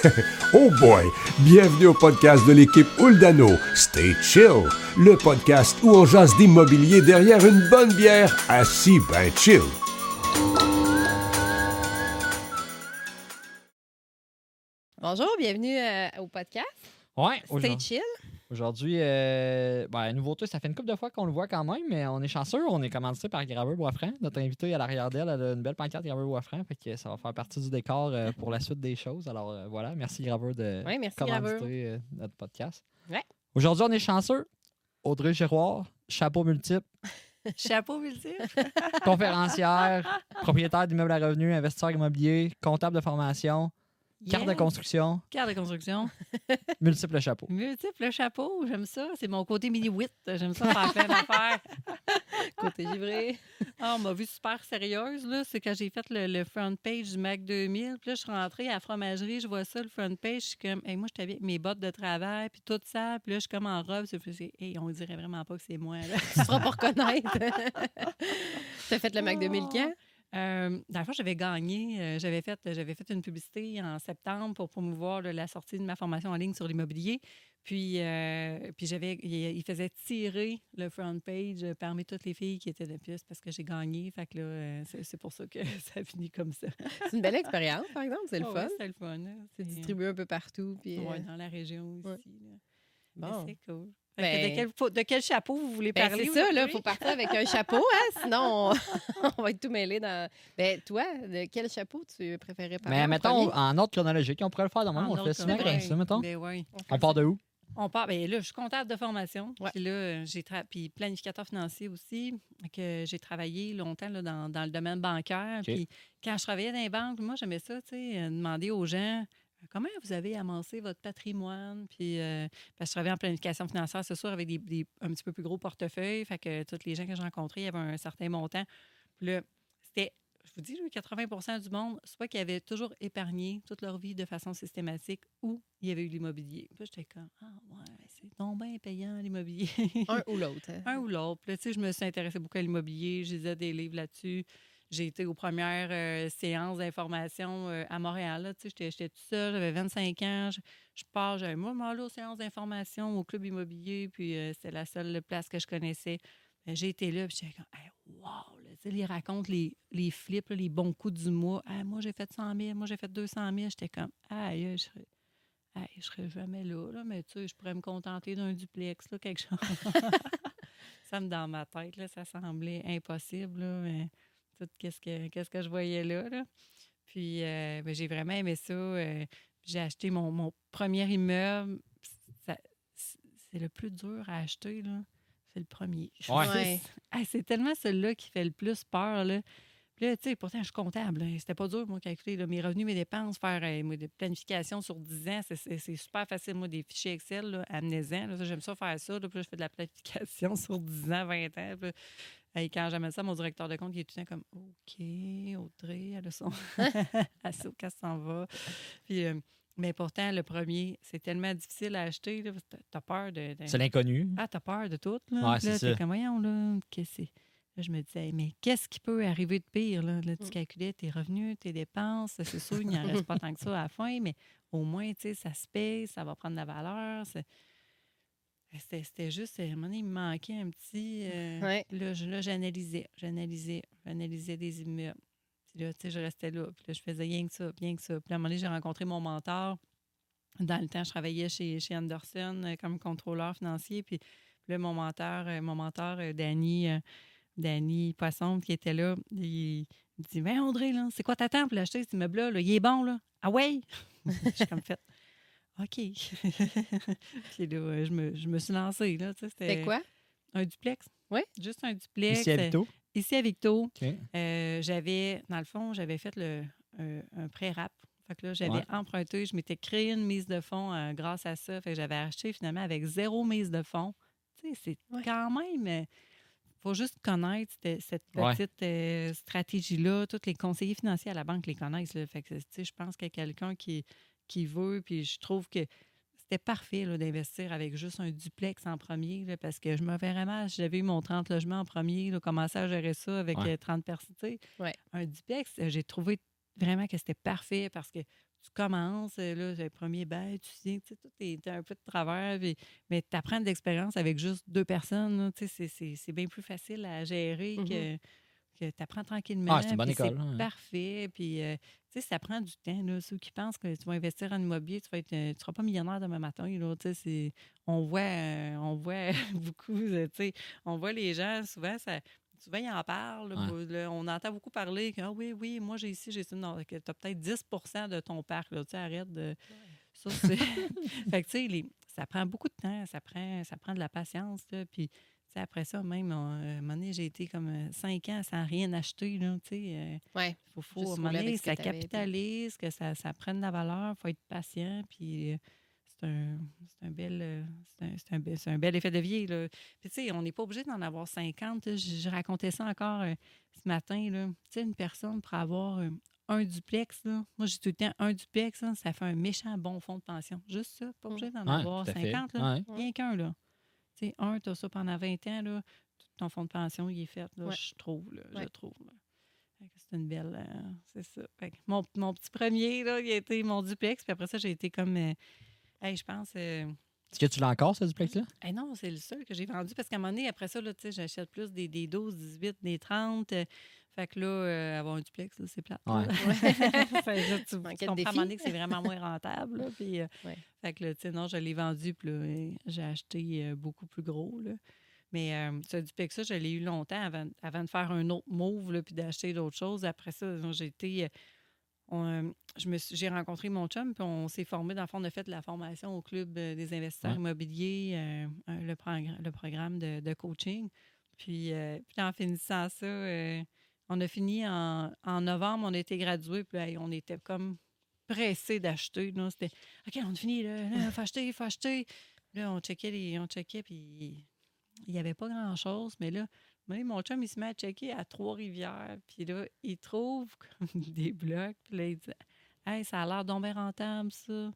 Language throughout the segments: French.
oh boy! Bienvenue au podcast de l'équipe Uldano. Stay chill, le podcast où on jase d'immobilier derrière une bonne bière, assis ben chill. Bonjour, bienvenue euh, au podcast. Ouais, Stay chill. Aujourd'hui euh, ben, nouveauté, ça fait une couple de fois qu'on le voit quand même, mais on est chanceux. On est commencé par Graveur Boisfranc. Notre invité à l'arrière d'elle, elle a une belle pancarte Graveur Boisfranc, fait que ça va faire partie du décor euh, pour la suite des choses. Alors euh, voilà, merci Graveur de Oui, merci, commanditer Graveur. euh, notre podcast. Ouais. Aujourd'hui, on est chanceux. Audrey Giroir, chapeau multiple, Chapeau multiple. conférencière, propriétaire d'immeubles à revenus, investisseur immobilier, comptable de formation, carte de construction, Carte de construction. multiple chapeaux. Multiple chapeau, j'aime ça. C'est mon côté mini-wit. J'aime ça faire plein d'affaires. Côté givré. Ah, on m'a vu super sérieuse. là. C'est quand j'ai fait le, le front page du Mac 2000. Puis là, je suis rentrée à la fromagerie, je vois ça, le front page. Je suis comme, hey, moi, je t'avais avec mes bottes de travail, puis tout ça. Puis là, je suis comme en robe. C'est- hey, on dirait vraiment pas que c'est moi. Là. Tu seras pas reconnaître. tu as fait le Mac 2000 quand? Euh, dans le fond, j'avais gagné. euh, j'avais, fait, j'avais fait une publicité en septembre pour promouvoir là, la sortie de ma formation en ligne sur l'immobilier. Puis, euh, puis j'avais, il, il faisait tirer le front page parmi toutes les filles qui étaient de plus parce que j'ai gagné. Fait que là, euh, c'est, c'est pour ça que ça a fini comme ça. C'est une belle expérience, par exemple. C'est le Ah fun. c'est le fun. C'est distribué un peu partout. Puis, euh, ouais, dans la région aussi. ouais. bon. C'est cool. Ben- de, quel, fo- de quel chapeau vous voulez Ben, parler? c'est ça, là. Il faut partir avec un chapeau, hein? Sinon, on, on va être tout mêlé dans. Ben, toi, de quel chapeau tu préférais parler? Mais en mettons, premier? en ordre chronologique, on pourrait le faire de même. En On le fait souvent comme ça, mettons. Ben ouais. On part de où? On part. Bien là, je suis comptable de formation. Ouais. Puis là, j'ai tra- puis planificateur financier aussi. que j'ai travaillé longtemps là, dans, dans le domaine bancaire. Puis quand je travaillais dans les banques, moi, j'aimais ça, tu sais, euh, demander aux gens comment vous avez amassé votre patrimoine? Puis euh, parce que je travaillais en planification financière, c'est sûr, avec des, des- un petit peu plus gros portefeuilles. Fait que tous les gens que j'ai rencontrés, il y avait un certain montant. Puis là, c'était. Je vous dis, là, 80% du monde, soit qu'ils avaient toujours épargné toute leur vie de façon systématique ou il y avait eu l'immobilier. Puis j'étais comme, ah ouais, c'est donc bien payant l'immobilier. Un ou l'autre. hein? Un ou l'autre. Puis là, tu sais, je me suis intéressée beaucoup à l'immobilier. Je lisais des livres là-dessus. J'ai été aux premières euh, séances d'information euh, à Montréal. j'étais, toute seule, j'avais 25 ans. Je, je pars, j'avais moi, là, aux séances d'information au club immobilier. Puis euh, c'était la seule place que je connaissais. Ben, j'ai été là, puis j'étais comme, hey, wow! tu sais, ils racontent les, les flips, les bons coups du mois. Hey, moi, j'ai fait 100 000, moi, j'ai fait 200 000. J'étais comme, aïe, je serais, aïe, je serais jamais là, là, mais tu sais, je pourrais me contenter d'un duplex, là, quelque chose. ça me dans ma tête, là, ça semblait impossible, là, mais tout qu'est-ce que, qu'est-ce que je voyais là. là. Puis euh, ben, j'ai vraiment aimé ça. euh, j'ai acheté mon, mon premier immeuble. Ça- c'est le plus dur à acheter, là. C'est le premier. Ouais. Ouais. Ah, c'est tellement celui-là qui fait le plus peur, là. Puis là, tu sais, pourtant, je suis comptable. hein. C'était pas dur, moi, calculer là, mes revenus, mes dépenses, faire euh, moi, des planifications sur 10 ans. c'est- super facile, moi, des fichiers Excel, là, amenez-en. J'aime ça faire ça. là. Puis là, je fais de la planification sur 10 ans, 20 ans. Puis hey, quand j'amène ça, mon directeur de compte, il est tout le temps comme OK, Audrey, elle a son. elle sait où qu'elle s'en va. Puis, euh, mais pourtant, le premier, c'est tellement difficile à acheter. T'as peur de. de- C'est l'inconnu. ah, t'as peur de tout, là. Ouais, c'est ça. comme, voyons, là, qu'est-ce que c'est? Là, je me disais, mais qu'est-ce qui peut arriver de pire, là? Là, tu Mm. calculais tes revenus, tes dépenses. C'est sûr, il n'y en reste pas tant que ça à la fin, mais au moins, tu sais, ça se paye, ça va prendre de la valeur. c'est- C'était juste, à un moment donné, il me manquait un petit... euh, Ouais. Là, je- j'analysais, j'analysais, j'analysais des immeubles. Puis là, tu sais, je restais là. Puis là, je faisais rien que ça, rien que ça. Puis à un moment donné, j'ai rencontré mon mentor. Dans le temps, je travaillais chez, chez Anderson euh, comme contrôleur financier. Puis, puis là, mon mentor, euh, mon mentor, euh, Danny, euh, Danny Poisson, qui était là, il, dit Ben, André, là, c'est quoi t'attends pour l'acheter, cet immeuble-là? là? Il est bon, là. Ah ouais? J'ai comme fait OK. puis là, euh, je me, je me suis lancée, là. tu sais, C'était quoi? Un duplex. Oui. Juste un duplex. Ici à Vito. Ici à Victo. OK. Euh, j'avais, dans le fond, j'avais fait le, un, un pré-rap. Fait que là, j'avais Ouais. emprunté, je m'étais créé une mise de fonds euh, grâce à ça. Fait que j'avais acheté finalement avec zéro mise de fonds. Tu sais, c'est Ouais. quand même. Il faut juste connaître cette, cette Ouais. petite euh, stratégie-là. Tous les conseillers financiers à la banque les connaissent. Là. Fait que, tu sais, je pense qu'il y a quelqu'un qui, qui veut, puis je trouve que c'était parfait là, d'investir avec juste un duplex en premier, là, parce que je me verrais mal si j'avais eu mon 30 logements en premier, là, commencer à gérer ça avec Ouais. euh, 30 personnes. Ouais. Un duplex, euh, j'ai trouvé vraiment que c'était parfait parce que tu commences, euh, là, le premier bail, tu sais, tu sais, tout est un peu de travers, puis- mais tu apprends de l'expérience avec juste deux personnes, là, tu sais, c'est- c'est c'est bien plus facile à gérer Mhm. que, que tu apprends tranquillement. Ah, c'est une bonne puis école, hein. parfait, puis euh, tu sais, ça prend du temps, là, ceux qui pensent que tu vas investir en immobilier, tu vas être, euh, tu seras pas millionnaire demain matin, là, on voit, euh, on voit beaucoup, tu sais, on voit les gens, souvent, ça... Souvent, ils en parlent. là, Ouais. là, on entend beaucoup parler que ah oui, oui, moi j'ai ici, j'ai. Non, que tu as peut-être 10% de ton parc. Là, arrête de. Ça, c'est. fait que, tu sais, ça prend beaucoup de temps, ça prend, ça prend de la patience. Là, puis, tu sais, après ça, même, on- euh, à un moment donné, j'ai été comme euh, cinq ans sans rien acheter. Là, tu sais, euh, Ouais. faut, faut, à un moment donné, ça capitalise, que ça, ça prenne de la valeur, il faut être patient. Puis, euh, c'est un, c'est un bel, euh, c'est un, c'est un bel- un bel effet de vie. Là. Puis, tu sais, on n'est pas obligé d'en avoir 50. là. Je, je racontais ça encore euh, ce matin. là. Tu sais, une personne pour avoir euh, un duplex, là. moi, j'ai tout le temps un duplex, là, ça fait un méchant bon fonds de pension. Juste ça, pas obligé d'en Ouais, avoir tout à fait. 50. Là. Ouais. Rien qu'un, là. Sais, un, tu as ça pendant 20 ans, là, ton fonds de pension, il est fait, là, Ouais. je trouve, là, je trouve. C'est une belle... euh, c'est ça. Mon, mon petit premier, là, il a été mon duplex, puis après ça, j'ai été comme... euh, hey, je pense... euh, Est-ce que tu l'as encore, ce duplex-là? eh non, c'est le seul que j'ai vendu parce qu'à un moment donné, après ça, là, tu sais, j'achète plus des, des 12, 18, des 30. euh, fait que là, euh, avoir un duplex, là, c'est plate. là. Ouais. Fait que là, tu, comprends à un moment donné que c'est vraiment moins rentable. là, puis, euh, Ouais. Fait que là, tu sais, non, je l'ai vendu, puis là, j'ai acheté euh, beaucoup plus gros. Là. Mais euh, ce duplex-là, je l'ai eu longtemps avant, avant de faire un autre move, là, puis d'acheter d'autres choses. Après ça, j'ai été... j'ai rencontré mon chum, puis on s'est formé. Dans le fond, on a fait de la formation au Club euh, des investisseurs Ouais. immobiliers, euh, le, progr- le programme de, de coaching. Puis, euh, puis en finissant ça, euh, on a fini en, en novembre, on a été gradués, puis là, on était comme pressés d'acheter. là. C'était OK, on a fini, là, il faut acheter, il faut acheter. Là, on checkait, les, on checkait, puis il n'y avait pas grand-chose, mais là, mon chum, il se met à checker à Trois-Rivières, puis là, il trouve comme des blocs, puis là, il dit Hey, ça a l'air donc bien rentable, ça.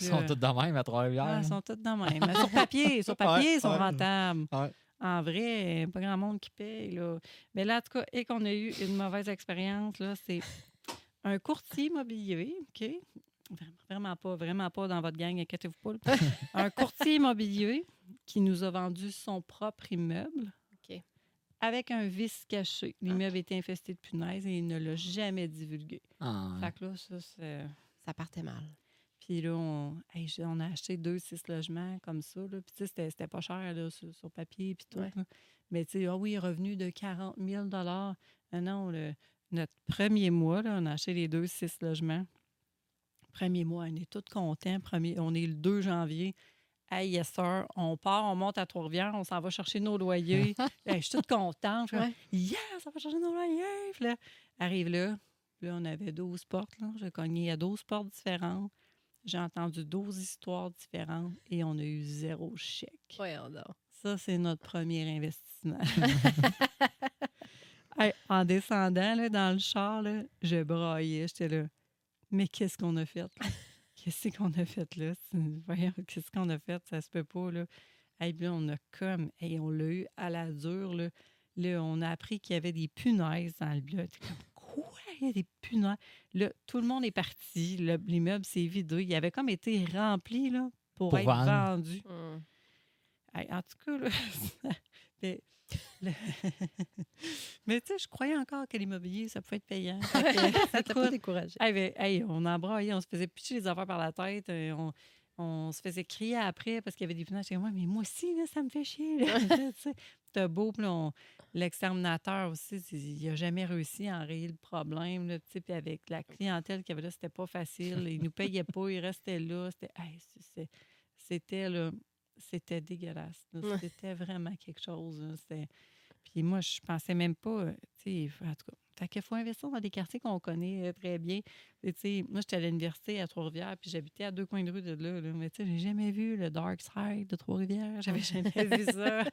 Ils sont tous de même à Trois-Rivières. ah, hein? ils sont tous de même. Mais sur papier, sur papier, ils sont rentables. En vrai, pas grand monde qui paye. Là. Mais là, en tout cas, et qu'on a eu une mauvaise expérience, là, c'est un courtier immobilier, OK? Vraiment, pas, vraiment pas dans votre gang, inquiétez-vous pas. un courtier immobilier qui nous a vendu son propre immeuble. Avec un vice caché. L'immeuble était infesté de punaises et il ne l'a jamais divulgué. Ah, Fait que là, ça, c'est... Ça partait mal. Puis là, on, hey, j'ai- on a acheté deux, six logements comme ça. Là. Puis tu sais, c'était, pas cher là, sur, sur papier puis tout. Ouais. Mais tu sais, ah oui, revenu de 40 000 Ah Non, le- notre premier mois, là, on a acheté les deux, six logements. Premier mois, on est tous contents. Premier, on est le 2 janvier. Hey, yes, sir. On part, on monte à Trois-Rivières, on s'en va chercher nos loyers. Hey, je suis toute contente. Je Ouais. Yes, on va chercher nos loyers. Puis là, arrive là. Là, on avait 12 portes. Là. J'ai cogné à 12 portes différentes. J'ai entendu 12 histoires différentes et on a eu zéro chèque. Voyons donc. Ça, c'est notre premier investissement. Hey, en descendant là, dans le char, là, je braillais. J'étais là. Mais qu'est-ce qu'on a fait? Qu'est-ce qu'on a fait là? Voyons, qu'est-ce qu'on a fait? Ça se peut pas. Là. Hey, puis là, on a comme. hey, on l'a eu à la dure. Là. Là, on a appris qu'il y avait des punaises dans le bloc. T'es comme, quoi? Il y a des punaises? Là, tout le monde est parti. Le- L'immeuble s'est vidé. Il avait comme été rempli là, pour, Pour être vendre. vendu. Hum. Hey, en tout cas, là, mais, tu sais, je croyais encore que l'immobilier, ça pouvait être payant. Ça t'a pas découragé. hey, mais, hey, on embraillait, on se faisait pitcher les affaires par la tête. euh, On, on se faisait crier après parce qu'il y avait des. J'étais, ouais, mais moi aussi, là, ça me fait chier. C'était beau. L'exterminateur aussi, il n'a jamais réussi à enrayer le problème. Là, puis avec la clientèle qu'il y avait là, c'était pas facile. Il nous payait pas, il restait là. C'était, hey, c'était c'était dégueulasse. Ouais. C'était vraiment quelque chose. Puis moi, je pensais même pas, euh, tu sais, en tout cas, fait qu'il faut investir dans des quartiers qu'on connaît euh, très bien. Et tu sais, moi, j'étais à l'université à Trois-Rivières, puis j'habitais à deux coins de rue de là. là. Mais tu sais, j'ai jamais vu le Dark Side de Trois-Rivières. J'avais jamais vu ça.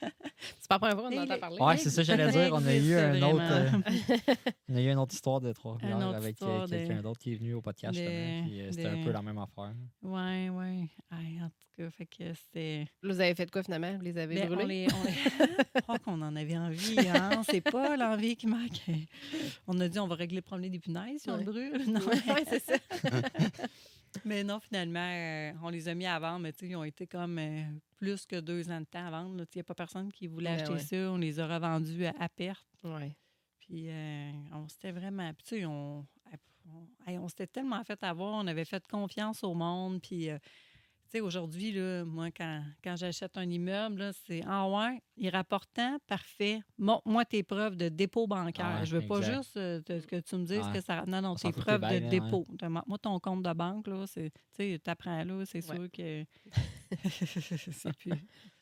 C'est pas la première fois qu'on Mais entend le- parler. Ouais, c'est ça, j'allais dire. On a eu un autre, euh, on a eu une autre histoire de Trois-Rivières avec euh, de- quelqu'un d'autre qui est venu au podcast, de- justement. Puis euh, c'était un peu la même affaire. Ouais, ouais. Ay, en tout cas, fait que c'était. Vous avez fait quoi finalement? Vous les avez Ben, on brûlés? les, on les- je crois qu'on en avait envie, hein? C'est pas l'envie qui manquait. On a dit on va régler le problème des punaises si on le brûle. Non, C'est ça. mais non, finalement, euh, on les a mis à vendre, mais ils ont été comme euh, plus que deux ans de temps à vendre. Il n'y a pas personne qui voulait Ben acheter ouais. ça. On les a revendus à, à perte. Ouais. Puis euh, on s'était vraiment. Puis tu sais, on, on, on s'était tellement fait avoir, on avait fait confiance au monde. Puis, sais, aujourd'hui, là, moi, quand, quand j'achète un immeuble, là, c'est Ah ouais, il rapporte tant, parfait. Montre-moi tes preuves de dépôt bancaire. Ah ouais, je veux pas juste euh, te- que tu me dises Ouais. que ça. Non, non, tes preuves bien, de dépôt. Montre-moi ton compte de banque, là. c'est- Tu sais, t'apprends là, c'est Ouais. sûr que. c'est plus.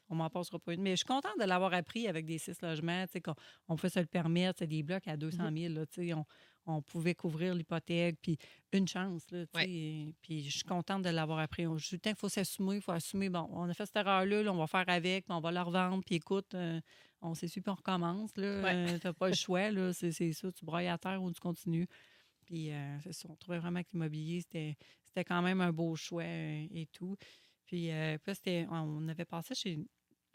On m'en passera pas une. Mais je suis contente de l'avoir appris avec des six logements, tu sais, qu'on on pouvait se le permettre, c'est des blocs à 200 Mm-hmm. 000, là, tu sais, on, on pouvait couvrir l'hypothèque, puis une chance, là, tu puis je suis contente de l'avoir appris. On- Je dis, qu'il faut s'assumer, il faut assumer, bon, on a fait cette erreur-là, là, on va faire avec, puis on va la revendre, puis écoute, euh, on s'essuie, puis on recommence, Ouais. euh, t'as pas le choix, là, c'est ça, tu broyes à terre ou tu continues. Puis euh, ça, on trouvait vraiment que l'immobilier, c'était c'était quand même un beau choix et tout. Puis, puis c'était- on avait passé chez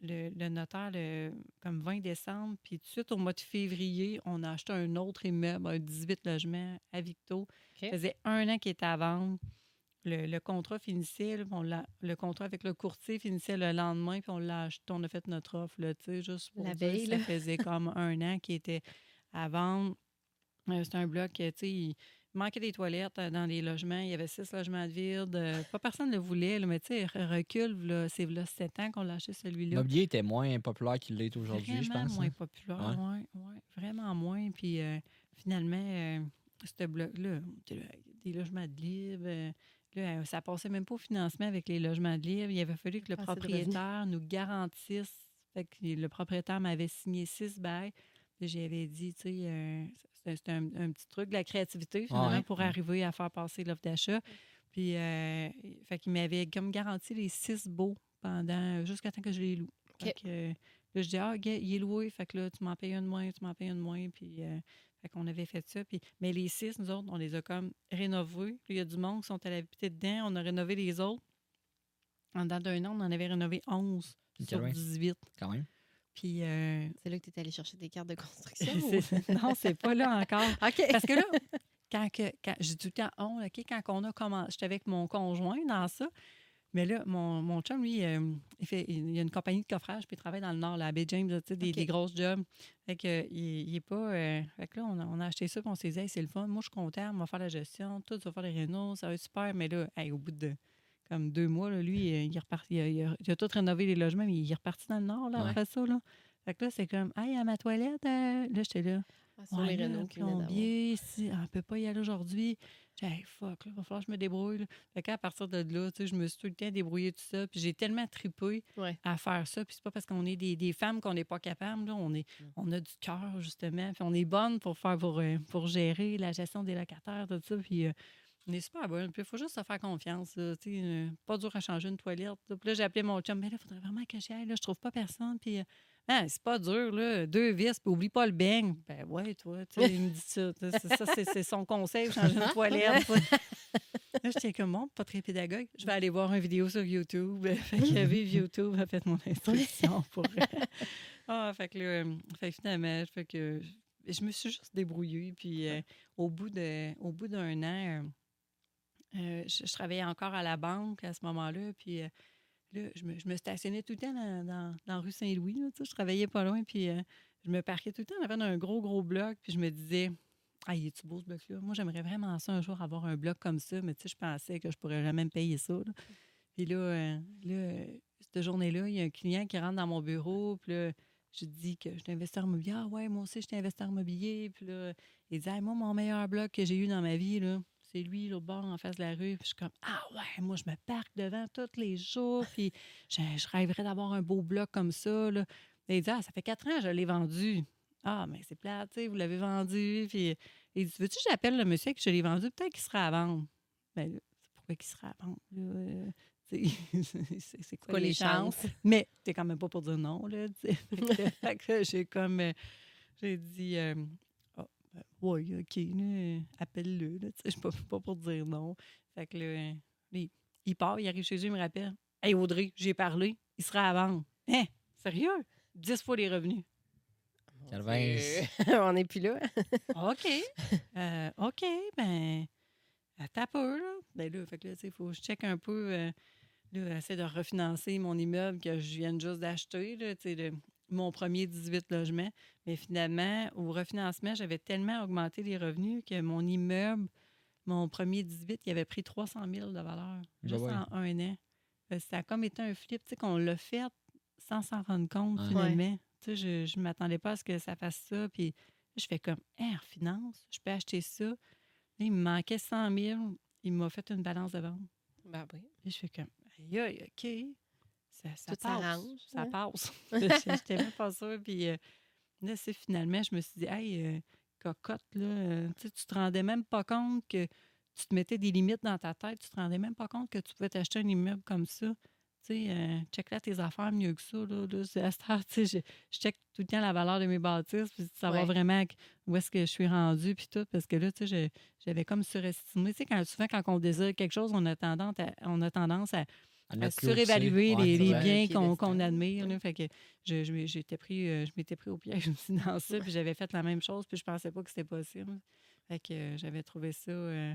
le, le notaire le, comme 20 décembre. Puis tout de suite, au mois de février, on a acheté un autre immeuble, un 18 logements à Victo. Ça faisait un an qu'il était à vendre. Le, le contrat finissait, là, on le contrat avec le courtier finissait le lendemain, puis on l'a acheté, on a fait notre offre, là, tu sais, juste pour La dire, veille, ça faisait comme un an qu'il était à vendre. Euh, C'était un bloc, tu sais, manquait des toilettes euh, dans les logements. Il y avait six logements de vide. Euh, Pas personne ne le voulait, là, mais tu sais, re- recul, là, c'est là sept ans qu'on acheté celui-là. L'immobilier était moins populaire qu'il l'est aujourd'hui, je Vraiment pense. moins hein? populaire, ouais. ouais, vraiment moins. Puis euh, finalement, euh, ce bloc-là, des logements de libre, euh, là, ça passait même pas au financement avec les logements de libre. Il avait fallu que le de propriétaire nous garantisse. Fait que le propriétaire m'avait signé six bails. J'avais dit, tu sais, euh, c'est un, un petit truc de la créativité, finalement, Ouais. pour arriver à faire passer l'offre d'achat. Puis, euh, fait qu'il m'avait comme garanti les six baux pendant, jusqu'à temps que je les loue. Fait OK. que, euh, là, je dis, ah, il est loué. Fait que là, tu m'en payes un de moins, tu m'en payes un de moins. Puis, euh, fait qu'on avait fait ça. Puis, mais les six, nous autres, on les a comme rénovés. Il y a du monde qui sont allés habiter dedans. On a rénové les autres. En dedans d'un an, on en avait rénové 11 Ok, sur ouais. 18. Quand même. Puis, euh, C'est là que tu es allé chercher des cartes de construction. ou- non, c'est pas là encore. OK. Parce que là, quand, que, quand j'ai tout le temps on, OK, quand on a commencé, j'étais avec mon conjoint dans ça. Mais là, mon, mon chum, lui, euh, il, fait, il y a une compagnie de coffrage, puis il travaille dans le Nord, là, à Bay James, là, des, grosses jobs. Fait que, euh, il, il est pas. euh, fait que là, on a, on a acheté ça, puis on s'est dit, Hey, c'est le fun. Moi, je suis comptable, on va faire la gestion, tout, tu vas faire les rénaux, ça va être super. Mais là, hey, au bout de comme deux mois, là, lui, il, est reparti, il, a, il a- il a tout rénové les logements, mais il est reparti dans le Nord, là, Ouais. après ça. Là. Fait que là, c'est comme, hey, à ma toilette, euh, là, j'étais là. Ah, sur Ouais, les là, plombier, si, on peut pas y aller aujourd'hui. J'ai hey, fuck, là, va falloir que je me débrouille. Là. Fait qu'à partir de là, tu sais, je me suis tout le temps débrouillée tout ça. Puis j'ai tellement tripé Ouais. à faire ça. Puis c'est pas parce qu'on est des, des femmes qu'on n'est pas capable. Là. On, est, Mm. on a du cœur, justement. Puis on est bonne pour faire pour, euh, pour gérer la gestion des locataires, tout ça. Puis euh, on est super bonne. Puis il faut juste se faire confiance. là, euh, pas dur à changer une toilette. là. Puis là, j'ai appelé mon chum. Mais là, il faudrait vraiment que j'y aille. Là, je trouve pas personne. Puis euh, ah, c'est pas dur, là. Deux vis, puis oublie pas le beigne. Ben ouais, toi, il me dit ça. Ça, c'est son conseil, changer une toilette. Là, j'étais comme, bon, pas très pédagogue. Je vais aller voir une vidéo sur YouTube. Fait qu'il y avait YouTube, a fait mon instruction pour. ah, fait que là, euh, fait que finalement, fait que je me suis juste débrouillée. Puis euh, au bout de, au bout d'un an, euh, je, travaillais encore à la banque à ce moment-là. Puis euh, là, je me, stationnais tout le temps dans, dans rue Saint-Louis. Je travaillais pas loin. Puis euh, je me parquais tout le temps en avant d'un gros, gros bloc. Puis je me disais, ah, il est-tu beau ce bloc-là? Moi, j'aimerais vraiment ça un jour avoir un bloc comme ça, mais tu sais, je pensais que je pourrais jamais payer ça. là. Là, cette journée-là, il y a un client qui rentre dans mon bureau, puis là, je dis que je suis investisseur immobilier. Ah ouais, moi aussi, je suis investisseur immobilier. Puis là, il dit, Hey, moi, mon meilleur bloc que j'ai eu dans ma vie, là, c'est lui, l'autre bord, en face de la rue. Puis je suis comme, ah ouais, moi, je me parque devant tous les jours, puis je, je rêverais d'avoir un beau bloc comme ça. Là. Et il dit, ah, ça fait quatre ans que je l'ai vendu. Ah, mais c'est plate, tu sais, vous l'avez vendu. Puis il dit, veux-tu que j'appelle le monsieur que je l'ai vendu? Peut-être qu'il sera à vendre. Ben là, pourquoi qu'il sera à vendre? là? Euh, c'est quoi, Quoi, les, chances? chances? Mais t'es quand même pas pour dire non, là. Fait que- j'ai comme... euh, j'ai dit... euh, ben, oui, OK, là, appelle-le, je suis pas, pas pour dire non. Fait que là, il, il part, il arrive chez eux, il me rappelle. « Hey, Audrey, j'ai parlé, il sera à vendre. »« Hein? Sérieux? 10 fois les revenus. Calvin. On n'est plus là. OK. Euh, OK, ben, attends un peu, là. Ben là, fait que là, tu sais, il faut que je check un peu, euh, là, essayer de refinancer mon immeuble que je viens juste d'acheter, là, tu sais, le- mon premier 18 logements. Mais finalement, au refinancement, j'avais tellement augmenté les revenus que mon immeuble, mon premier 18, il avait pris 300 000 de valeur, juste ouais. en un an. Fait que Ça a comme été un flip, tu sais, qu'on l'a fait sans s'en rendre compte, Ouais. finalement. Tu sais, je ne m'attendais pas à ce que ça fasse ça. Puis je fais comme, Hein, en finance, je peux acheter ça. Là, il me manquait 100 000. Il m'a fait une balance de vente. Ben oui. Et je fais comme, aïe, aïe, OK. Ça, ça s'arrange, Ça hein? passe. J'étais même pas sûre. Puis euh, là, c'est finalement, je me suis dit, hey, euh, cocotte, là, euh, tu tu te rendais même pas compte que tu te mettais des limites dans ta tête. Tu te rendais même pas compte que tu pouvais t'acheter un immeuble comme ça. Tu sais, check là tes affaires mieux que ça. Là, là, à je, je check tout le temps la valeur de mes bâtisses, puis savoir Ouais. vraiment où est-ce que je suis rendue, puis tout, parce que là, tu sais, je- j'avais comme surestimé. Tu sais, quand, souvent, quand on désire quelque chose, on a tendance à, on a tendance à, À surévaluer les, biens qu'on admire. là. Fait que je, je, pris, euh, je m'étais pris au piège aussi dans ça, puis j'avais fait la même chose, puis je pensais pas que c'était possible. Fait que euh, j'avais trouvé ça. euh,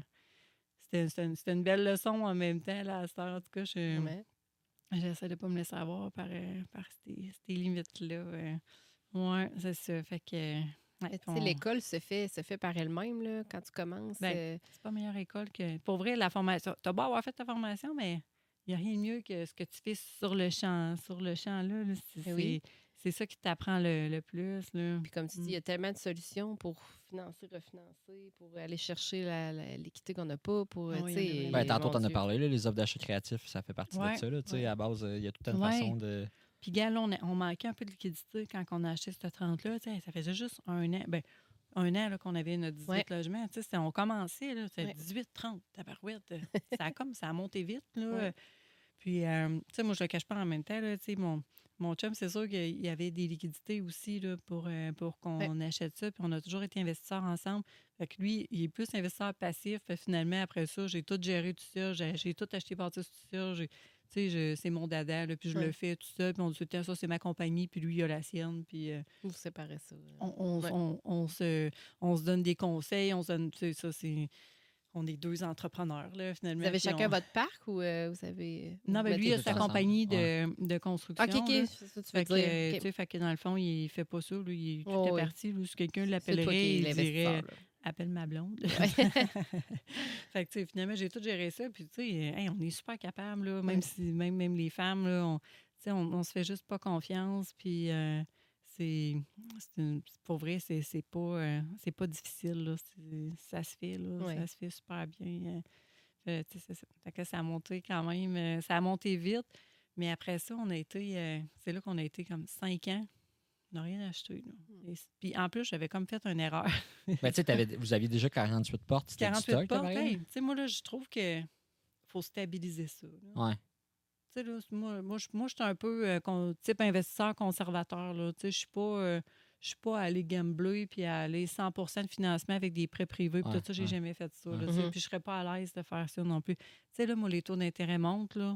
c'était, c'était une, c'était une belle leçon en même temps, là, à cette heure. En tout cas, je, Ouais. j'essaie de pas me laisser avoir par, euh, par ces, ces limites-là. euh. Ouais, c'est ça. Fait que. ouais, on- L'école se fait, se fait par elle-même là, quand tu commences. Ben, euh, c'est pas meilleure école que. Pour vrai, la formation. Tu as beau avoir fait ta formation, mais il n'y a rien de mieux que ce que tu fais sur le champ. Sur le champ, là. là, c'est, Ben oui. c'est- c'est ça qui t'apprend le, le plus. Là. Puis comme tu dis, il y a tellement de solutions pour financer, refinancer, pour aller chercher l'équité qu'on n'a pas, pour, Ah oui, tu en. Ben, tantôt, mon t'en as parlé, là, les offres d'achat créatifs, ça fait partie Ouais, de ça. Là, tu ouais. À base, euh, il y a toute une Ouais. façon de. Puis, gars, là, on, a- on manquait un peu de liquidité quand on a acheté cette 30-là. tu sais, Ça faisait juste un an. Ben, un an qu'on avait notre 18 Ouais. logements. tu sais, c'était- On commençait, là, c'était Ouais. 18-30, tabarouette. euh, ça a comme, ça a monté vite, là. Ouais. Puis, euh, tu sais, moi, je le cache pas en même temps, là, tu sais, mon, mon chum, c'est sûr qu'il y avait des liquidités aussi, là, pour, euh, pour qu'on achète ça. Puis, on a toujours été investisseurs ensemble. Fait que lui, il est plus investisseur passif. Fait finalement, après ça, j'ai tout géré tout ça. J'ai, tout acheté par tout ça. Tu sais, je- c'est mon dada, là, puis je Ouais. le fais tout ça. Puis on dit tout temps, ça, c'est ma compagnie, puis lui, il a la sienne. Puis euh, Vous séparez ça. là. on, on- Ouais. on- on se, on se donne des conseils. On se donne, tu sais, ça, c'est... On est deux entrepreneurs, là, finalement. Vous avez chacun on- votre parc ou euh, vous avez... Non, vous mais lui, il a sa compagnie de, de construction. OK, OK, ça que tu Fait veux que, dire. euh, OK. tu sais, fait que dans le fond, il fait pas ça. Lui, il, tout Oh, est oui. parti. Lui, si quelqu'un l'appellerait, il dirait là. Appelle ma blonde. fait que, finalement, j'ai tout géré ça. Puis, tu sais, hey, on est super capable, là, même, si, même, même les femmes, là, on, on, on se fait juste pas confiance. Puis, euh, c'est, pour vrai, c'est, c'est pas, euh, c'est pas difficile. Là, ça se fait, là, ça se fait super bien. euh. Fait, ça. Que ça a monté quand même, ça a monté vite. Mais après ça, on a été, c'est là qu'on a été comme cinq ans. On n'a rien acheté. Hmm. Et puis en plus, j'avais comme fait une erreur. Ben, tu sais, vous aviez déjà 48 portes. C'était du 48 stock, portes. hey, tu sais, moi, là, je trouve que faut stabiliser ça. là. Ouais. Tu sais, là, moi, moi, je moi, je suis un peu euh, con- type investisseur conservateur. Là. Tu sais, je suis pas. euh, je suis pas à aller gambler puis à aller 100% de financement avec des prêts privés. Puis Ouais, tout ça, j'ai ouais. jamais fait ça. là, Mhm. Puis je serais pas à l'aise de faire ça non plus. Tu sais, là, moi, les taux d'intérêt montent, là.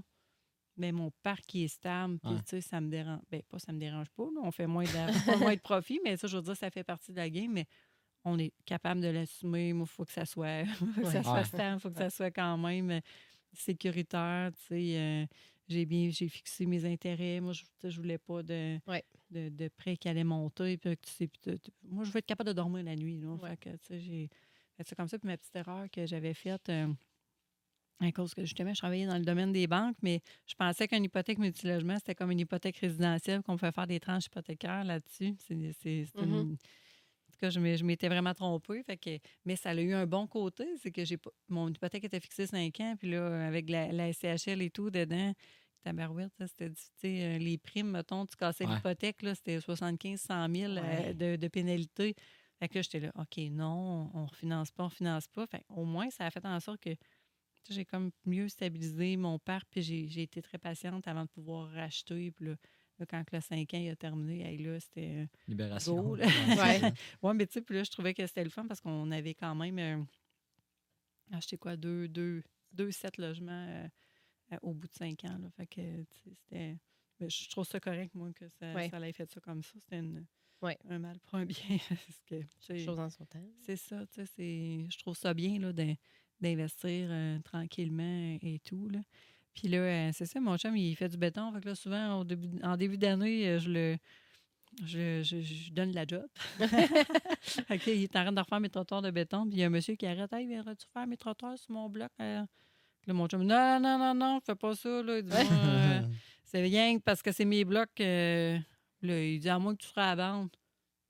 Mais mon parc il est stable, puis Ouais. tu sais, ça me dérange. Ben, pas ça me dérange pas, là, on fait moins de, moins de profit, mais ça, je veux dire, ça fait partie de la game, mais on est capable de l'assumer. Moi, il faut que ça soit, faut que ça soit stable, il faut que ça soit quand même euh, sécuritaire, tu sais. euh, j'ai bien j'ai fixé mes intérêts. Moi, je, je voulais pas de, Ouais. de, de prêt qui allait monter. Puis, tu sais, puis tu- tu- moi, je veux être capable de dormir la nuit. Là, Ouais. Fait que, tu sais, j'ai fait ça comme ça. Puis ma petite erreur que j'avais faite, euh, à cause que justement, je travaillais dans le domaine des banques, mais je pensais qu'une hypothèque multilogement, c'était comme une hypothèque résidentielle, qu'on pouvait faire des tranches hypothécaires là-dessus. C'est, c'est- c'est Mhm. une- En tout cas, je m'étais vraiment trompée. Fait que, mais ça a eu un bon côté, c'est que j'ai pas, mon hypothèque était fixée 5 ans, puis là, avec la, la SCHL et tout dedans, tabarouette, ça, c'était, du- tu sais, euh, les primes, mettons, tu cassais Ouais. l'hypothèque, là, c'était 75 100 000 euh, Ouais. de, de pénalité. Fait que là, j'étais là, OK, non, on ne refinance pas, on ne refinance pas. Fait au moins, ça a fait en sorte que j'ai comme mieux stabilisé mon parc, puis j'ai, j'ai été très patiente avant de pouvoir racheter. Puis là, là, quand le 5 ans il a terminé, hey, là, c'était. Libération. Go, là. Ouais. Ouais, mais tu sais, puis là, je trouvais que c'était le fun parce qu'on avait quand même euh, acheté quoi, deux, deux, deux sept logements euh, euh, au bout de cinq ans. Là. Fait que, c'était. mais je trouve ça correct, moi, que ça, Ouais. ça l'ait fait ça comme ça. C'était une, Ouais. Un mal pour un bien. que, Chose en son temps. c'est ça, tu sais, c'est- je trouve ça bien là, d'in- d'investir euh, tranquillement et tout. Là. Puis là, c'est ça, mon chum, il fait du béton. Fait que là, souvent, au début, en début d'année, je le. Je, je, je donne la job. là, il est en train de refaire mes trottoirs de béton. Puis il y a un monsieur qui arrête. Hey, viendras-tu faire mes trottoirs sur mon bloc? Euh, Là, mon chum, non, non, non, non, fais pas ça. Là. Il dit, euh, c'est rien parce que c'est mes blocs. euh, là, il dit à moi que tu seras à vente.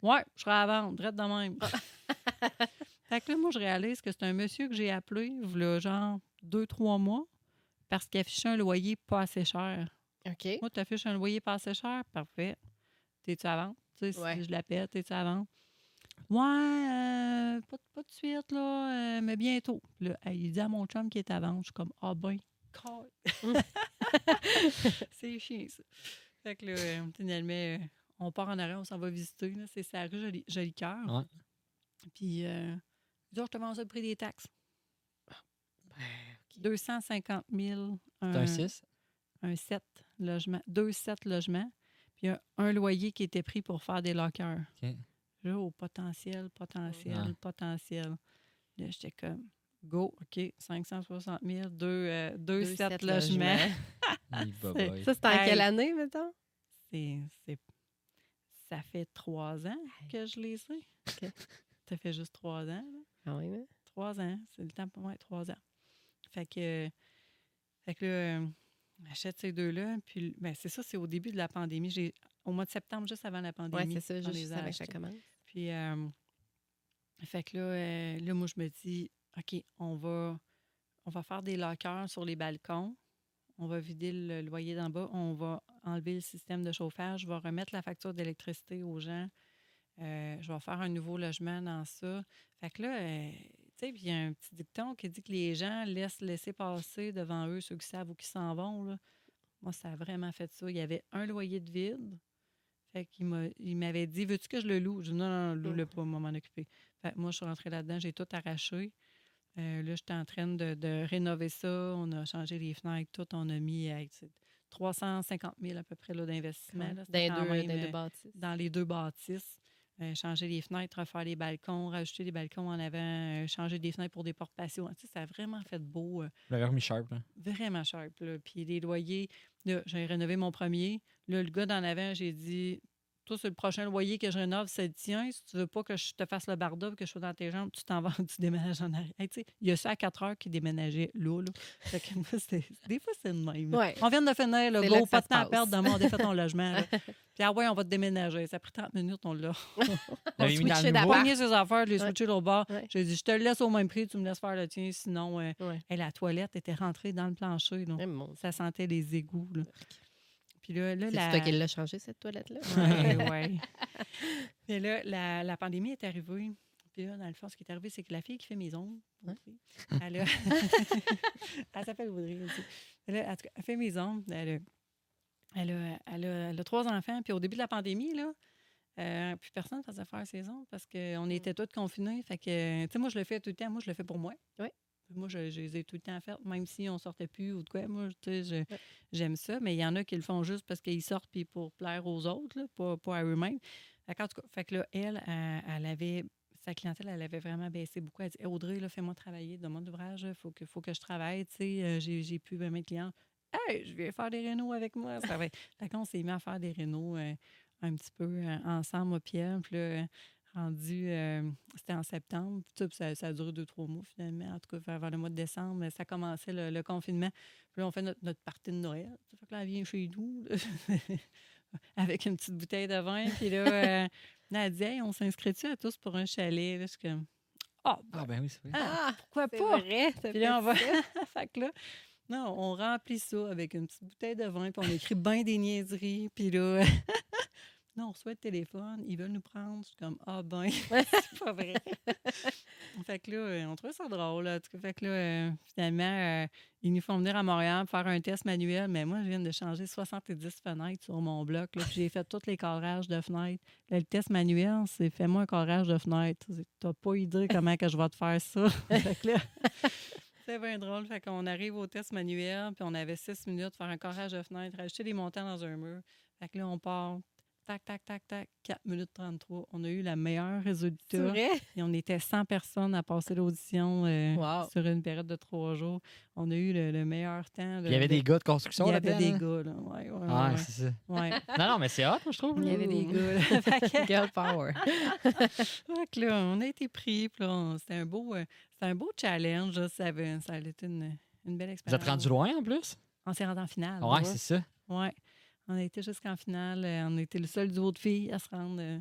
Ouais, je serai à vente, direct de même. fait que là, moi, je réalise que c'est un monsieur que j'ai appelé, il genre deux, trois mois, parce qu'il affichait un loyer pas assez cher. OK. Moi, tu affiches un loyer pas assez cher, parfait. T'es-tu à vente? Tu sais, Ouais. Si je l'appelle, t'es-tu à vente? Ouais, euh, pas, pas de suite, là, euh, mais bientôt. Là, il dit à mon chum qui est à vente. Je suis comme, ah ben, cal. c'est chiant, ça. Fait que là, euh, finalement, on part en arrière, on s'en va visiter. là. C'est sa rue Joli- Jolicoeur. Ouais. Puis, euh, Oh, je te vends ça le prix des taxes. Ben, OK. 250 000. C'est un 6. un 7 logements, deux 7 logements, puis un, un loyer qui était pris pour faire des lockers. OK. Là, au potentiel, potentiel, Ouais. potentiel. Là, j'étais comme, go, OK, 560 000, deux, euh, deux, Deux, 7 sept logements. Hey, Ça, c'était en Hey. quelle année, mettons? C'est, c'est- ça fait trois ans que je les ai. OK. Ça fait juste trois ans. là. Ah oui, mais... Trois ans. C'est le temps pour moi, trois ans. Fait que, fait que là, euh, j'achète ces deux-là. Puis, ben, c'est ça, c'est au début de la pandémie. J'ai, au mois de septembre, juste avant la Oui, pandémie. c'est ça, juste a avant que ça commence. Puis, euh, fait que là, euh, là, moi, je me dis, OK, on va, on va faire des lockers sur les balcons. On va vider le loyer d'en bas. On va enlever le système de chauffage. Je vais remettre la facture d'électricité aux gens. Euh, je vais faire un nouveau logement dans ça. Fait que là, euh, tu sais, il y a un petit dicton qui dit que les gens laissent laisser passer devant eux ceux qui savent ou qui s'en vont. là. Moi, ça a vraiment fait ça. Il y avait un loyer de vide. Fait qu'il m'a- il m'avait dit Veux-tu que je le loue? Je dis Non, non, non loue-le pas, moi, m'en occuper. Fait que moi, je suis rentrée là-dedans, j'ai tout arraché. Euh, là, j'étais en train de, de rénover ça. On a changé les fenêtres, tout. On a mis euh, c'est 350 000 à peu près d'investissement. Dans deux, dans les deux euh, bâtisses. dans les deux bâtisses. Euh, changer les fenêtres, refaire les balcons, rajouter des balcons en avant, euh, changer des fenêtres pour des portes patios. Tu sais, ça a vraiment fait beau, euh, Le remis sharp. là. vraiment cher. là. Puis les loyers, j'ai rénové mon premier. Là, le gars d'en avant, j'ai dit Toi, c'est le prochain loyer que je rénove, c'est le tien. Si tu veux pas que je te fasse le barda que je sois dans tes jambes, tu t'en vas, tu déménages en arrière. Hey, il y a ça à 4 heures qui déménageait là. là. Fait que moi, des fois, c'est le même. Ouais. On vient de finir, le que pas de temps à perdre, demain, on défait ton logement. là. Puis ah ouais, on va te déménager. Ça a pris 30 minutes, on l'a. On dans d'appart. Pogné ses affaires, Ouais. switché au bas. Ouais. J'ai dit, je te laisse au même prix, tu me laisses faire le tien, sinon, euh, Ouais. hey, la toilette était rentrée dans le plancher. là. Eh, mon- Ça sentait les égouts. Là. Puis là, là C'est la... toi qui l'as changé, cette toilette-là? Ouais, ouais. Mais là, la, la pandémie est arrivée. Puis là, dans le fond, ce qui est arrivé, c'est que la fille qui fait mes ongles, elle, a... elle s'appelle Audrey aussi. Elle, a- elle fait mes ongles. Elle a, elle, a, elle, a, elle a trois enfants. Puis au début de la pandémie, là, euh, puis personne ne faisait faire ses ongles parce qu'on était tous confinés. Fait que, tu sais, moi, je le fais tout le temps. Moi, je le fais pour moi. Oui. Moi, je, je les ai tout le temps faites, même si on sortait plus ou de quoi. Moi, tu sais, j'aime ça. Mais il y en a qui le font juste parce qu'ils sortent puis pour plaire aux autres, là, pas, pas à eux-mêmes. Cas, fait que là, elle, elle, elle avait sa clientèle, elle avait vraiment baissé beaucoup. Elle dit Hey, Audrey, fais-moi travailler, donne-moi d'ouvrage, il faut que, faut que je travaille. Tu sais, euh, j'ai, plus 20 clients. Hey, je viens faire des rénaux avec moi. Ça va. fait qu'on s'est mis à faire des rénaux euh, un petit peu euh, ensemble, moi, Pierre. Puis là, rendu, euh, c'était en septembre. Puis, ça, ça a duré deux, trois mois finalement. En tout cas, vers, vers le mois de décembre, ça commençait le, le confinement. Puis là, on fait notre, notre partie de Noël. Ça fait que là, elle vient chez nous. là, avec une petite bouteille de vin. Puis là, euh, là, elle dit Hey, on s'inscrit-tu à tous pour un chalet? Là, je suis comme Ah, ben, Ah, ben oui, c'est vrai. Ah, pourquoi c'est pas? vrai. Puis là, on va. fait que là, non, on remplit ça avec une petite bouteille de vin, puis on écrit bien des niaiseries. Puis là, non, on reçoit le téléphone, ils veulent nous prendre. Je suis comme, ah ben, c'est pas vrai. fait que là, euh, on trouve ça drôle. Là. Fait que là, euh, finalement, euh, ils nous font venir à Montréal pour faire un test manuel. Mais moi, je viens de changer 70 fenêtres sur mon bloc. j'ai fait tous les cadrages de fenêtres. Là, le test manuel, c'est fais-moi un cadrage de fenêtre. T'as pas idée comment que je vais te faire ça. fait que là, c'est bien drôle. Fait qu'on arrive au test manuel, puis on avait six minutes pour faire un carrage de fenêtre, rajouter des montants dans un mur. Fait que là, on part. Tac, tac, tac, tac, 4 minutes 33. On a eu le meilleur C'est résultat. vrai? Et on était 100 personnes à passer l'audition euh, Wow. sur une période de trois jours. On a eu le, le meilleur temps. Il y avait des gars de construction Il y avait des là. gars, là. Ouais, ouais, Ah, ouais, c'est ça. ouais. Non, non, mais c'est hot, moi, je trouve. Il y là. avait des gars. là. Girl power. que là, on a été pris. Là, c'était un beau, euh, c'était un beau challenge. là. Ça, avait, ça a été une, une belle Vous expérience. êtes rendu loin en plus? On s'est rendu en finale. Ouais, c'est ça. Ouais. On a été jusqu'en finale. euh, On a été le seul duo de filles à se rendre, euh,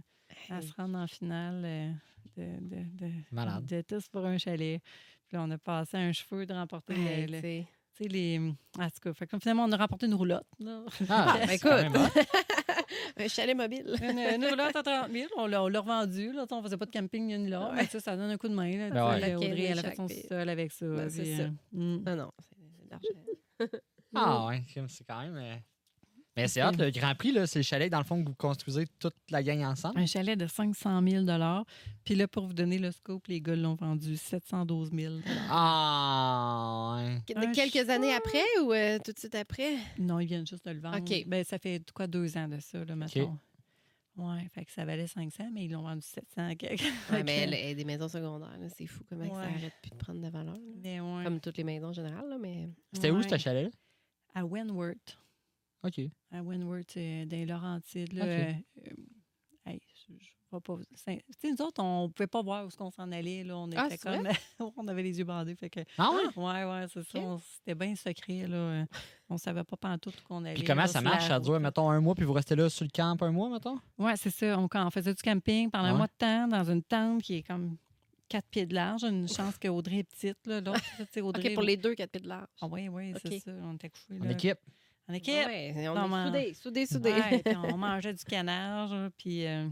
à se rendre en finale euh, de, de, de, Malade. de tous pour un chalet. Puis là, on a passé un cheveu de remporter le- Hey, le- tu sais. tu sais, les. En tout cas, fait que finalement, on a remporté une roulotte. là. Ah, Ben, hot. Un chalet mobile. Une, une roulotte à 30 000. On l'a, on l'a revendue. Là, on faisait pas de camping ni là. Ouais. Sais, ça donne un coup de main. Là, Ben ouais. Audrey, elle a fait son sol avec ça. Ben, c'est puis, ça. euh, mm. Non, non, c'est de l'argent. Ah, ouais, crime, c'est quand même. Mais c'est hot, le Grand Prix, là, c'est le chalet, dans le fond, que vous construisez toute la gang ensemble. Un chalet de 500 000 Puis là, pour vous donner le scope, les gars l'ont vendu 712 000 Ah, ouais. Un quelques années après ou euh, tout de suite après? Non, ils viennent juste de le vendre. OK. Ben, ça fait quoi, deux ans de ça, là, maintenant. Ouais, fait que ça valait 500, mais ils l'ont vendu 700 quelque. Ouais, Fait mais des maisons secondaires, c'est fou comment ça Ouais. arrête plus de prendre de la valeur. ouais. Comme toutes les maisons en général, là, mais C'était où, Ouais. ce chalet-là? À Wentworth. OK. À Wentworth, euh, dans les Laurentides. Là, OK. euh, euh, hey, je, je vais pas. c'est- Tu sais, nous autres, on pouvait pas voir où est-ce qu'on s'en allait. Là. On Ah, était c'est comme. on avait les yeux bandés. Fait que, Ah, ouais? ouais, ouais, c'est ça. C'était bien secret. Là. On savait pas pantoute où qu'on allait. Puis comment là, ça marche? Ça dure, mettons, un mois, puis vous restez là sur le camp un mois, mettons? Oui, c'est ça. On, quand on faisait du camping pendant un mois de temps dans une tente qui est comme quatre pieds de large. Une chance que Audrey est petite. Là, Audrey, OK, pour les deux, quatre pieds de large. Ah oui, oui, c'est ça. On était couchés. En là. équipe. En équipe. Ouais, on est soudés, soudés, soudés. Ouais, on mangeait du canard, puis euh,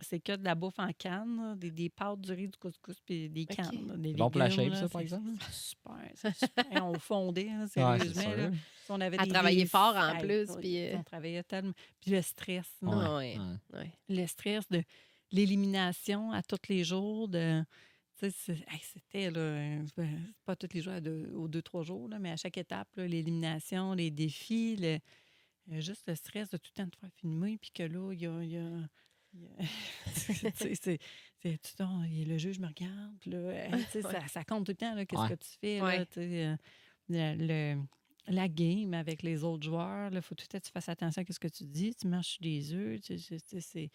c'est que de la bouffe en canne, là, des, des pâtes, du riz, du couscous, puis des cannes. là, des C'est bon pour la légumes, shape, là, ça, par exemple? c'est Super, c'est super. On fondait, là, Ouais, c'est sérieusement. Si on avait À des travailler défis, fort en plus, puis, euh, On travaillait tellement. Puis le stress. Ah ouais. Ouais. Ouais. le stress de l'élimination à tous les jours. De, c'était là, pas tous les jours, deux- aux deux, trois jours, là, mais à chaque étape, l'élimination, les défis, le, euh, juste le stress de tout le temps de te faire filmer, puis que là, il y a. il y a- il y a- tu sais, c'est- c'est tout le temps, il y a le juge me regarde, là, ça, ça compte tout le temps, là, qu'est-ce Ouais. que tu fais, là, Ouais. euh, le- le- la game avec les autres joueurs, il faut tout le temps que tu fasses attention à ce que tu dis, tu marches des œufs, c'est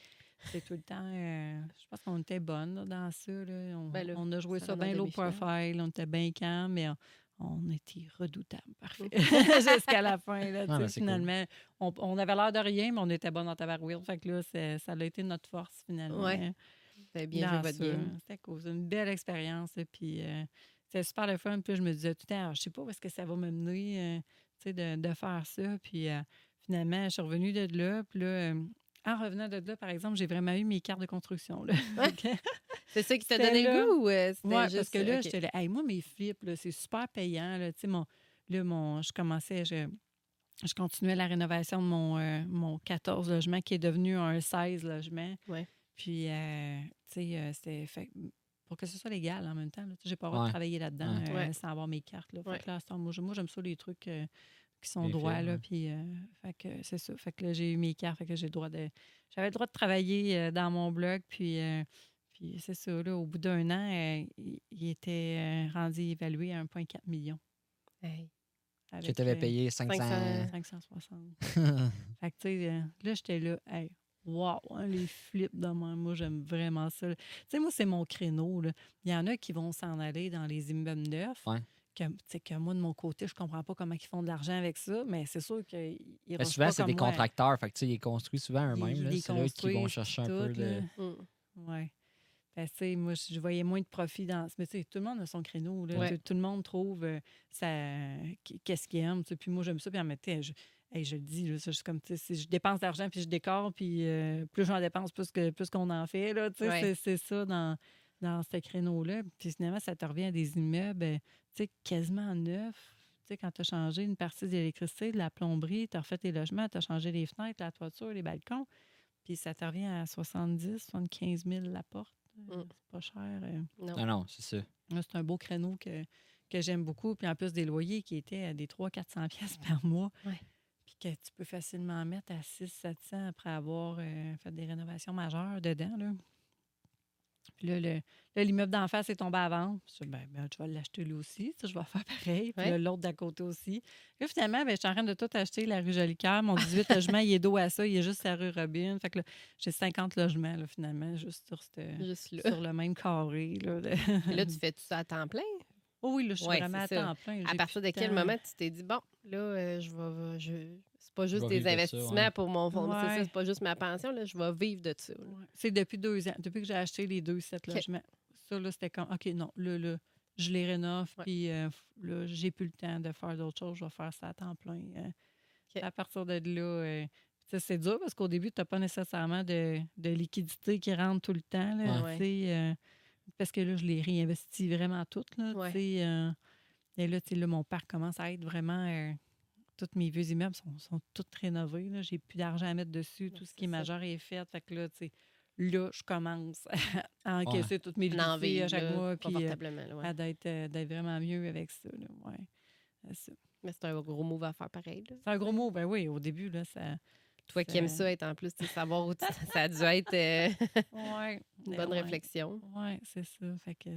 c'est tout le temps. euh, je pense qu'on était bonnes dans ça. Là. On, Ben on a joué ça ça bien low profile, on était bien calme, mais on, on était redoutables. Parfait. Jusqu'à la fin. Là, Ah, ben, cool. finalement, on, on avait l'air de rien, mais on était bonnes en tabarouille. Fait que là, ça a été notre force finalement. Ouais. Vous avez bien joué dans votre ça. game. C'était cool. C'est une belle expérience. Puis euh, c'était super le fun. Puis je me disais tout le temps, Ah, je sais pas où est-ce que ça va me mener euh, tu sais, de, de faire ça. Puis euh, finalement, je suis revenue de là. Puis là, euh, en revenant de là, par exemple, j'ai vraiment eu mes cartes de construction. Fait que- C'est ça qui t'a donné là. le goût ou euh, c'était Ouais, juste... parce que là, OK. j'étais là, Hey, moi, mes flips, c'est super payant. Là, mon, là, mon, je commençais, je, je continuais la rénovation de mon, euh, mon 14 logements qui est devenu un 16 logements. Ouais. Puis, euh, tu sais, euh, c'était fait pour que ce soit légal en même temps. sais, J'ai pas le droit Ouais. de travailler là-dedans Ouais. euh, sans avoir mes cartes. Là. Fait Ouais. que là, ce temps, moi, je- moi, j'aime ça, les trucs euh, qui sont droits. Là, puis, euh, fait que c'est ça. Fait que là, j'ai eu mes cartes. Fait que j'ai le droit de... J'avais le droit de travailler euh, dans mon blog. Puis, euh, puis c'est ça. Là, au bout d'un an, euh, il, était euh, rendu évalué à 1,4 million. Hey. Que avec, tu avais euh, payé 500. 500. 560. Fait que, tu sais, là, j'étais là, hey, wow, hein, les flips de moi, moi, j'aime vraiment ça. Tu sais, moi, c'est mon créneau. là. Il y en a qui vont s'en aller dans les immeubles neufs. Ouais. Que, que moi, de mon côté, je comprends pas comment ils font de l'argent avec ça, mais c'est sûr qu'ils Mais rushent souvent, c'est des moi. contracteurs. Fait que, tu sais, ils construisent souvent eux-mêmes. ils là. C'est là qu'ils vont chercher un peu là. Mm. Ouais. Ben, tu sais, moi, je voyais moins de profit dans. Mais tu sais, tout le monde a son créneau. Là. Ouais. Tout, tout le monde trouve euh, ça... qu'est-ce qu'il aime. tu sais. Puis moi, j'aime ça. Puis en même temps, je, hey, je le dis, là, c'est juste comme, tu sais, si je dépense d'argent puis je décore, puis euh, plus j'en dépense, plus que plus qu'on en fait. Là, tu sais, Ouais. c'est, c'est ça dans, dans ce créneau-là. Puis finalement, ça te revient à des immeubles euh, tu sais, quasiment neufs. Tu sais, quand tu as changé une partie de l'électricité, de la plomberie, tu as refait tes logements, tu as changé les fenêtres, la toiture, les balcons. Puis ça te revient à 70, 75 000 la porte. Euh, Mm. C'est pas cher. euh. Non. Non, non, c'est ça. Là, C'est un beau créneau que, que j'aime beaucoup. Puis en plus des loyers qui étaient à des 300-400 pièces par mois. Ouais. Puis que tu peux facilement mettre à 600-700 après avoir euh, fait des rénovations majeures dedans. Là. Puis là, le- là, l'immeuble d'en face est tombé à vendre. Je dis, ben, ben, je vais l'acheter lui aussi. Sais, je vais faire pareil. Puis Ouais. l'autre d'à côté aussi. Là, finalement, ben, je suis en train de tout acheter, la rue Jolicoeur. Mon 18 logements, il est dos à ça. Il est juste à rue Robin. Fait que là, j'ai 50 logements, là, finalement, juste sur, cette- Juste sur le même carré. Là, là, tu fais tout ça à temps plein? Oh oui, là, je suis Ouais, vraiment à ça. temps plein. À partir de quel temps. moment tu t'es dit, bon, là, euh, je vais. Je... C'est pas juste des ça, investissements ouais. pour mon fonds. C'est ça, Ouais. c'est pas juste ma pension, là, je vais vivre de ça. Ouais. C'est depuis deux ans, depuis que j'ai acheté les deux, sept OK. logements. Ça, là, c'était comme, OK, non, là, là, je les rénove, Ouais. puis euh, là, j'ai plus le temps de faire d'autres choses, je vais faire ça à temps plein. euh. À partir de là, euh, c'est dur parce qu'au début, tu n'as pas nécessairement de, de liquidité qui rentre tout le temps. Là, Ouais. euh, parce que là, je les réinvestis vraiment toutes. Là, euh, et là, tu sais, là, mon parc commence à être vraiment. Tous mes vieux immeubles sont, sont tous rénovés. là. J'ai plus d'argent à mettre dessus. Tout ce qui est majeur est fait. Fait que là, tu sais, là, je commence à encaisser toutes mes à chaque mois. Puis euh, ouais. à d'être euh, d'être vraiment mieux avec ça. là, ouais. C'est ça. Mais c'est un gros move à faire pareil. là. C'est un gros mot. Ben oui, au début, là, ça. Toi qui aimes ça- être en plus, savoir où tu- ça a dû être euh, Ouais. une ben bonne ouais. réflexion. Oui, c'est ça. Fait que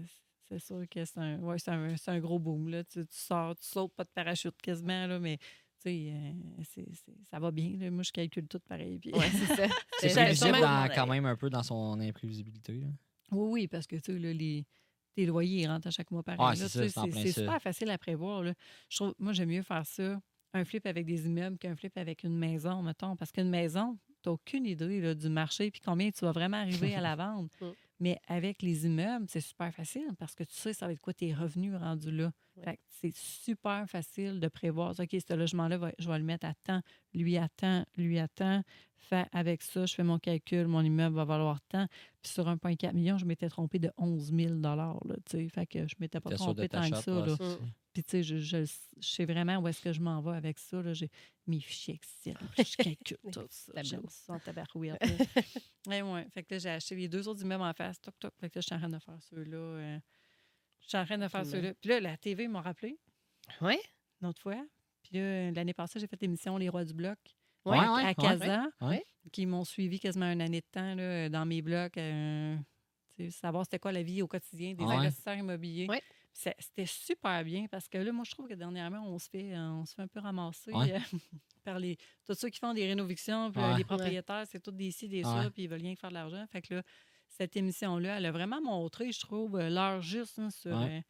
c'est sûr que c'est un, ouais, c'est un, c'est un gros boom. Là. Tu, tu sors, tu sautes pas de parachute quasiment, là, mais sais, euh, ça va bien. là. Moi, je calcule tout pareil. Puis... Ouais, c'est ça. C'est C'est prévisible sûrement- dans- quand même un peu dans son imprévisibilité. là. Oui, oui, parce que tu sais, là, les, tes loyers ils rentrent à chaque mois pareil. Ouais, c'est super facile à prévoir. Là. Je trouve, moi, j'aime mieux faire ça, un flip avec des immeubles qu'un flip avec une maison, mettons. Parce qu'une maison, tu n'as aucune idée là, du marché puis combien tu vas vraiment arriver à la vendre. Mais avec les immeubles, c'est super facile parce que tu sais, ça va être quoi tes revenus rendus là. Ouais. Fait que c'est super facile de prévoir. OK, ce logement-là, je vais le mettre à temps, lui à temps, lui à temps. Fait avec ça, je fais mon calcul, mon immeuble va valoir tant. Puis sur 1,4 million, je m'étais trompée de 11 000 là, tu sais. Fait que je m'étais pas ta tant que ça. là. Puis, tu sais, je, je, je sais vraiment où est-ce que je m'en vais avec ça. Là. J'ai mes fichiers Excel. Je calcule tout ça. J'aime ça en tabarouette. là. ouais, ouais. Fait que là, j'ai acheté les deux autres immeubles en face. Toc, toc. Fait que là, je suis en train de faire ceux-là. euh, je suis en train de faire ceux-là. Puis là, la TV m'a rappelé Oui? une autre fois. Puis là, l'année passée, j'ai fait l'émission Les Rois du Bloc Ouais, à- ouais, à ouais. Casa, Ouais. qui m'ont suivi quasiment une année de temps là, dans mes blocs. euh, tu sais, savoir c'était quoi la vie au quotidien des investisseurs immobiliers. C'était super bien parce que là, moi, je trouve que dernièrement, on se fait, euh, on se fait un peu ramasser Ouais. euh, par les, tous ceux qui font des rénovictions, puis euh, Ouais. les propriétaires, c'est tous des ci, des ça, Ouais. puis ils veulent rien que faire de l'argent. Fait que là, cette émission-là, elle a vraiment montré, je trouve, l'heure juste hein, sur, Ouais. euh,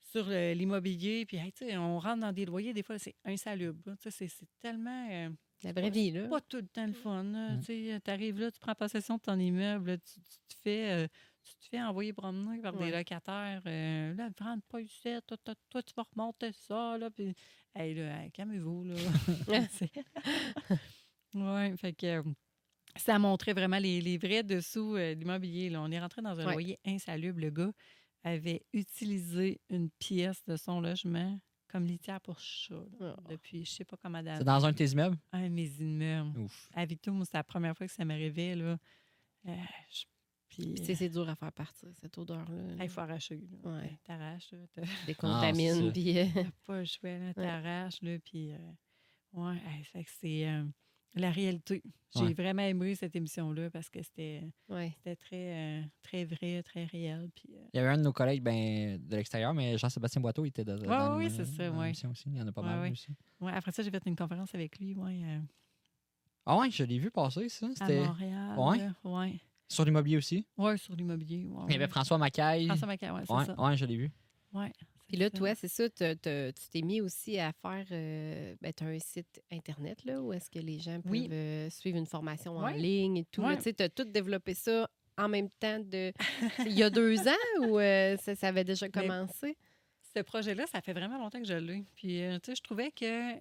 sur l'immobilier. Puis, hey, tu sais, on rentre dans des loyers, des fois, c'est insalubre. sais, C'est tellement. euh, La vraie vie, là. pas tout le temps le fun. Mm. Tu arrives là, tu prends possession de ton immeuble, tu, tu te fais. euh, tu te fais envoyer promener par Ouais. des locataires. euh, là, rentre pas ici, toi, toi, toi, tu vas remonter ça. Là, puis, hey, là, hey, calmez-vous. Là. oui, fait que euh, ça montrait vraiment les, les vrais dessous euh, de l'immobilier. là. On est rentré dans un Ouais. loyer insalubre. Le gars avait utilisé une pièce de son logement comme litière pour chat là, Oh. depuis je sais pas comment C'est d'années. dans un de tes immeubles? Un de mes immeubles. Ouf. À Vito, moi, c'est la première fois que ça m'arrivait. Là. Euh, je- puis, sais, c'est dur à faire partir, cette odeur-là. il faut arracher. là. Ouais. T'arraches. là. T'as Décontamine, Ah, puis... euh, t'as pas le choix. là. T'arraches. là, Puis, euh, ouais, hey, fait que c'est euh, la réalité. J'ai Ouais. vraiment aimé cette émission-là parce que c'était ouais. c'était très, euh, très vrai, très réel. Puis, euh, Il y avait un de nos collègues ben, de l'extérieur, mais Jean-Sébastien Boiteau il était de, dans oui, le- c'est ça, dans ouais. l'émission aussi. Il y en a pas Ouais, mal ouais. aussi. ouais, après ça, j'ai fait une conférence avec lui ouais, euh, Ah ouais, je l'ai vu passer, ça. à C'était Montréal. Ouais? Sur l'immobilier aussi? Ouais, sur l'immobilier. Ouais, Il y avait. François Macaille. François Macaire, ouais, c'est ouais, ça. ouais, je l'ai vu. Ouais, Puis là, toi, c'est ça, tu t'es mis aussi à faire. Euh, ben, tu as un site Internet, là, où est-ce que les gens peuvent Oui. euh, suivre une formation en Ouais. ligne et tout. Ouais. Tu as tout développé ça en même temps de. Il y a deux ans ou euh, ça, ça avait déjà Mais- commencé? ce projet-là, ça fait vraiment longtemps que je l'ai. Puis, euh, tu sais, je trouvais que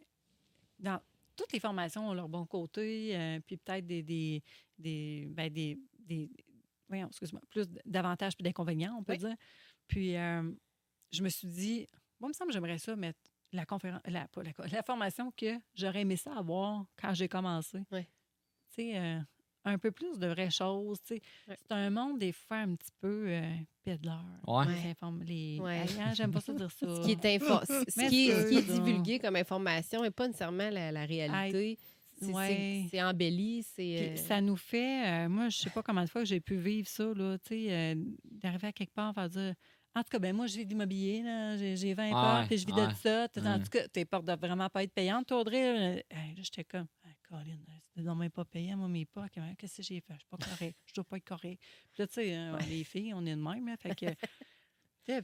dans toutes les formations ont leur bon côté, euh, puis peut-être des, des, des, ben, des, des- voyons, excuse-moi, plus d'avantages puis d'inconvénients, on peut Oui. dire. Puis, euh, je me suis dit, moi, il me semble que j'aimerais ça mettre la conférence, la, pas la, la formation que j'aurais aimé ça avoir quand j'ai commencé. Oui. Tu sais, euh, un peu plus de vraies choses. tu sais. C'est un monde, des fois, un petit peu euh, pédaleur. Ouais. Les. Ouais. Hein, J'aime pas ça dire ça. Ce qui est, info- ce Mais qui est, ce qui est divulgué comme information n'est pas nécessairement la, la réalité. C'est- Ouais. Embelli. C'est. Puis euh, ça nous fait, euh, moi, je sais pas combien de fois que j'ai pu vivre ça, là, tu sais, euh, d'arriver à quelque part, faire dire, en tout cas, ben moi, je vis d'immobilier, là, j'ai j'ai 20 Ouais, portes, puis je vis ouais. de ça. En Ouais. tout cas, tes portes doivent vraiment pas être payantes. Toi, Audrey, là, hey, j'étais comme, ah, Colin, c'était non même pas payant, moi, mes portes. Qu'est-ce que j'ai fait? Je suis pas correct. Je dois pas être correct. Puis là, tu sais, hein, les filles, on est de même, là, fait que...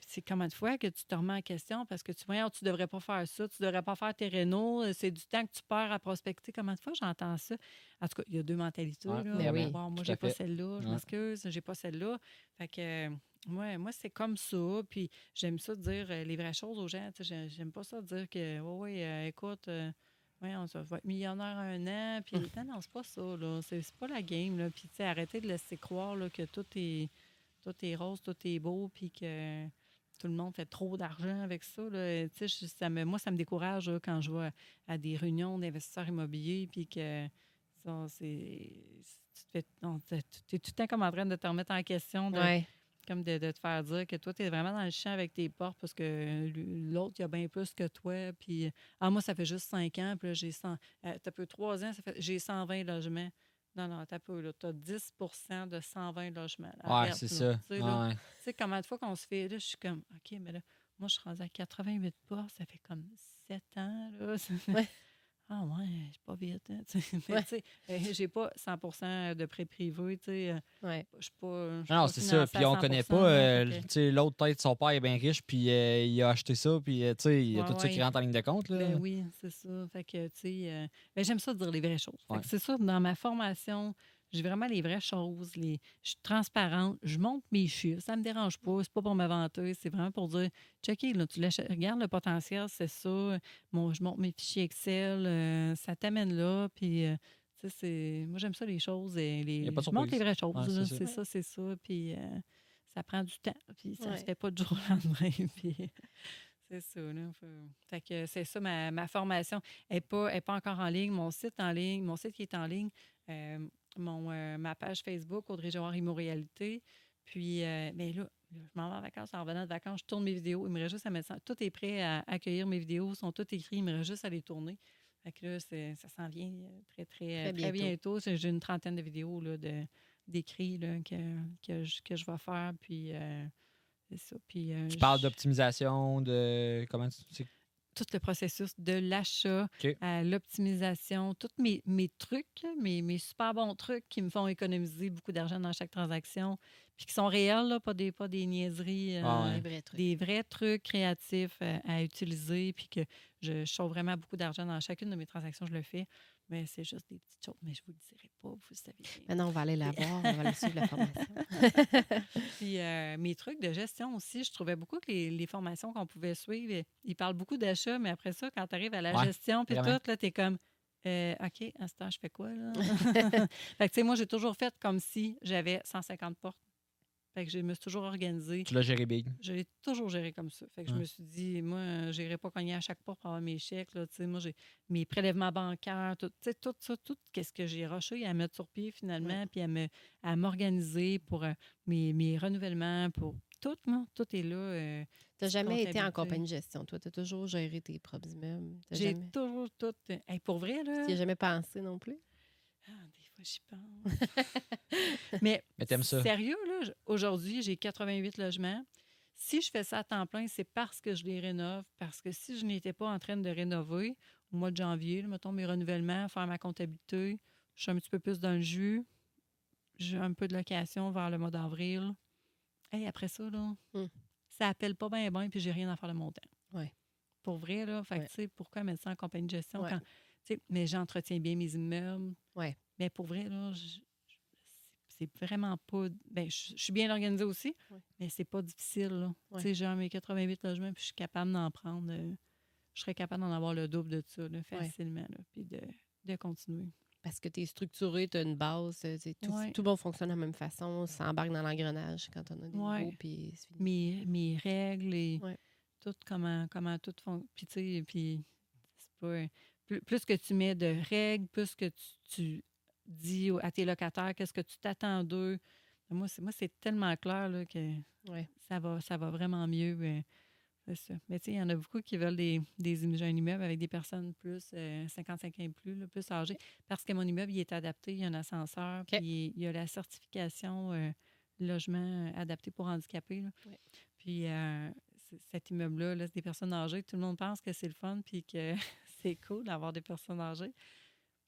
C'est combien de fois que tu te remets en question parce que tu vois, tu devrais pas faire ça, tu devrais pas faire tes rénaux, c'est du temps que tu perds à prospecter. Combien de fois j'entends ça? En tout cas, il y a deux mentalités. Là. ben oui, Bon, moi, j'ai pas celle-là, je m'excuse, j'ai pas celle-là. Fait que, euh, ouais, moi, c'est comme ça. Puis j'aime ça dire euh, les vraies choses aux gens. J'aime pas ça dire que, oui, oui, euh, écoute, euh, ouais, on va être millionnaire un an. Puis, non, non, c'est pas ça, là. C'est c'est pas la game, là. Puis, tu sais, arrêtez de laisser croire là, que tout est, tout est rose, tout est beau, puis que tout le monde fait trop d'argent avec ça. Là. Tu sais, je- ça me, moi, ça me décourage là, quand je vois à des réunions d'investisseurs immobiliers, puis que ça, c'est. Tu te fais- t'es tout le temps comme en train de te remettre en question, de, ouais. comme de, de te faire dire que toi, tu es vraiment dans le champ avec tes portes parce que l'autre, il a bien plus que toi. Puis, ah, moi, ça fait juste 5 ans, puis là, j'ai 100. Euh, t'as peu 3 ans, j'ai 120 logements. Non, non, t'as peu, là. T'as 10% de 120 logements. Ouais, c'est ça. Tu sais, Ouais. combien de fois qu'on se fait, là, je suis comme, OK, mais là, moi, je suis rendue à 88 portes, ça fait comme 7 ans, là. Ouais. Ah ouais, c'est pas vite, hein. Mais, tu sais, euh, j'ai pas 100% de prêt privé, tu sais. euh, Ouais. Je suis pas. je suis Non, pas c'est ça. Puis on connaît 100%, pas, euh, tu sais, l'autre tête, son père est bien riche, puis euh, il a acheté ça, puis euh, tu sais, il y a Ouais, tout ça qui rentre en ligne de compte. Là. Ben oui, c'est ça. Fait que, tu sais, euh, ben, j'aime ça dire les vraies choses. Fait que Ouais. C'est ça, dans ma formation, j'ai vraiment les vraies choses. Les... Je suis transparente, je montre mes chiffres. Ça me dérange pas. C'est pas pour me vanter, c'est vraiment pour dire checker, là, tu lâches- regarde le potentiel, c'est ça. Mon, je montre mes fichiers Excel, euh, ça t'amène là. Puis, euh, c'est... moi, j'aime ça, les choses. Et les... Y a pas de je montre les vraies choses. C'est ça. c'est ça, c'est ça. Puis, euh, ça prend du temps. Puis, ça Ouais. se fait pas du jour au lendemain. puis, c'est ça, là. Fait que c'est ça, ma, ma formation n'est pas, elle est pas encore en ligne. Mon site en ligne, mon site qui est en ligne, euh, mon, euh, ma page Facebook, Audrey Jouard Immoréalité. Puis, euh, mais là, je m'en vais en vacances. En revenant de vacances, je tourne mes vidéos. Il me reste juste à mettre ça. Tout est prêt à accueillir mes vidéos, sont toutes écrits. Il me reste juste à les tourner. Fait que là, c'est- ça s'en vient euh, très, très, Très très, bientôt. bientôt. J'ai j'ai une trentaine de vidéos là, de, d'écrits là, que, que, je, que je vais faire. Puis, euh, c'est ça. Puis, euh, Tu parles je- d'optimisation, de. Comment tu. Tout le processus de l'achat à l'optimisation, tous mes, mes trucs, mes, mes super bons trucs qui me font économiser beaucoup d'argent dans chaque transaction, puis qui sont réels, là, pas, des, pas des niaiseries, euh, Ah ouais. Les vrais trucs. des vrais trucs créatifs euh, à utiliser, puis que je, je sauve vraiment beaucoup d'argent dans chacune de mes transactions, je le fais. Mais c'est juste des petites choses, mais je vous le dirai pas, vous le savez bien. Maintenant, on va aller la voir, on va aller suivre la formation. Puis euh, mes trucs de gestion aussi, je trouvais beaucoup que les, les formations qu'on pouvait suivre, ils parlent beaucoup d'achat, mais après ça, quand tu arrives à la Ouais, gestion, puis tout, là, tu es comme, euh, OK, à ce temps, je fais quoi, là? fait que, tu sais, moi, j'ai toujours fait comme si j'avais 150 portes. Fait que je me suis toujours organisée. Tu l'as géré big. Je l'ai toujours géré comme ça. Fait que je me suis dit, moi, je n'irai pas cogner à chaque porte pour avoir mes chèques. Là, Tu sais, moi, j'ai mes prélèvements bancaires, tout, tu sais, tout ça, tout ce que j'ai rushé à mettre sur pied finalement, puis à me- à m'organiser pour euh, mes, mes renouvellements, pour tout, non? Tout est là. euh, Tu n'as jamais été en compagnie de gestion. Toi, tu as toujours géré tes propres immeubles? J'ai jamais... toujours tout. euh, hey, pour vrai, là. Tu n'y as jamais pensé non plus? Ah, des fois, j'y pense. Mais, Mais t'aimes ça. sérieux, là, aujourd'hui, j'ai 88 logements. Si je fais ça à temps plein, c'est parce que je les rénove. Parce que si je n'étais pas en train de rénover, au mois de janvier, là, mettons mes renouvellements, faire ma comptabilité, je suis un petit peu plus dans le jus. J'ai un peu de location vers le mois d'avril. Hey, après ça, là, Hmm. ça appelle pas bien, bien, puis j'ai rien à faire le montant. Ouais. Pour vrai, là. Fait Ouais. tu sais, pourquoi mettre ça en compagnie de gestion Ouais. quand. Sais, Mais j'entretiens bien mes immeubles. Ouais. Mais pour vrai, là, c'est vraiment pas. Ben, je je suis bien organisée aussi, Ouais. mais c'est pas difficile. là. Ouais. Tu sais, j'ai mes 88 logements, puis je suis capable d'en prendre. euh, je serais capable d'en avoir le double de ça, là, facilement, là, puis de, de continuer. Parce que tu es structuré, tu as une base, euh, tout, Ouais. tout le monde fonctionne de la même façon, ça embarque dans l'engrenage quand on a des Ouais. puis mes règles et Ouais. tout, comment, comment tout fonctionne. Puis, tu sais, puis c'est pas. Plus, que tu mets de règles, plus que tu, tu dis à tes locataires qu'est-ce que tu t'attends d'eux. Moi, c'est, moi, c'est tellement clair là, que Ouais. ça, va, ça va vraiment mieux. euh, ça. Mais tu sais, il y en a beaucoup qui veulent des, des un immeuble avec des personnes plus euh, 55 ans et plus, là, plus âgées, parce que mon immeuble il est adapté, il y a un ascenseur, puis il y a la certification euh, logement adapté pour handicapés. là. Ouais. Puis euh, cet immeuble-là, là, c'est des personnes âgées. Tout le monde pense que c'est le fun puis que c'est cool d'avoir des personnes âgées.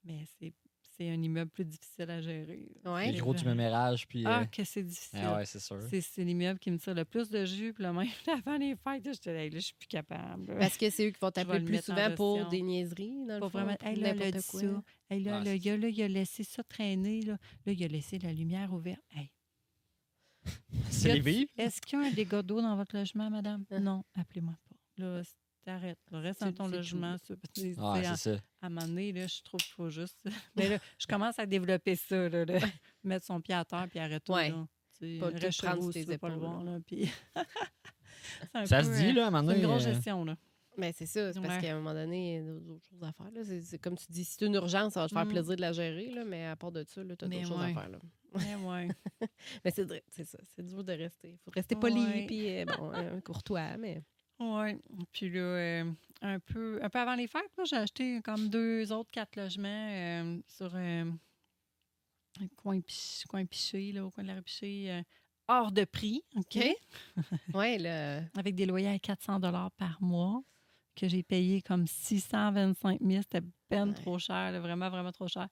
Mais c'est, c'est un immeuble plus difficile à gérer. Ouais. Les gros du même âge, puis. Ah, euh, que c'est difficile. ah ouais, c'est sûr. C'est, c'est l'immeuble qui me tire le plus de jus. Puis là, même avant les fêtes, là, j'étais là, là, je suis plus capable. là. Parce que c'est eux qui vont Je t'appeler le le plus souvent pour des niaiseries, dans le Pas fond, vraiment. pour Hey, là, quoi. ça. Hey, là, Ah, le c'est gars, là, il a laissé ça traîner. Là, là il a laissé la lumière ouverte. Hey, C'est les vives? Est-ce qu'il y a un dégât d'eau dans votre logement, madame? Ah. Non, appelez-moi pas. Là, c'est- t'arrêtes. Reste dans ton logement. ça. Ah, à, c'est ça. à un moment donné, là, je trouve qu'il faut juste. Mais là, je commence à développer ça, là, de mettre son pied à terre puis arrêter. Ouais. Là. Tu sais, Pas reste prendre tes le voir. là. Puis Ça peu, se dit, euh, là, à un moment C'est une donné, grosse euh, gestion, là. Mais c'est ça, c'est parce qu'à un moment donné, il y a d'autres choses à faire. Là. C'est, c'est comme tu dis, si c'est une urgence, ça va te faire Mm. plaisir de la gérer, là, mais à part de ça, tu as d'autres choses ouais. à faire. Là. Mais ouais. Mais c'est, ça, c'est dur de rester. Il faut rester poli, puis euh, bon, euh, courtois, mais... Oui. Puis là, euh, un, peu, un peu avant les fêtes, là, j'ai acheté comme deux autres quatre logements euh, sur euh, un coin, coin piché, là, au coin de la rue Piché, euh, hors de prix, OK? Ouais, là, Avec des loyers à 400 par mois que j'ai payé comme 625 000. C'était ben Ouais. trop cher, là, vraiment, vraiment trop cher.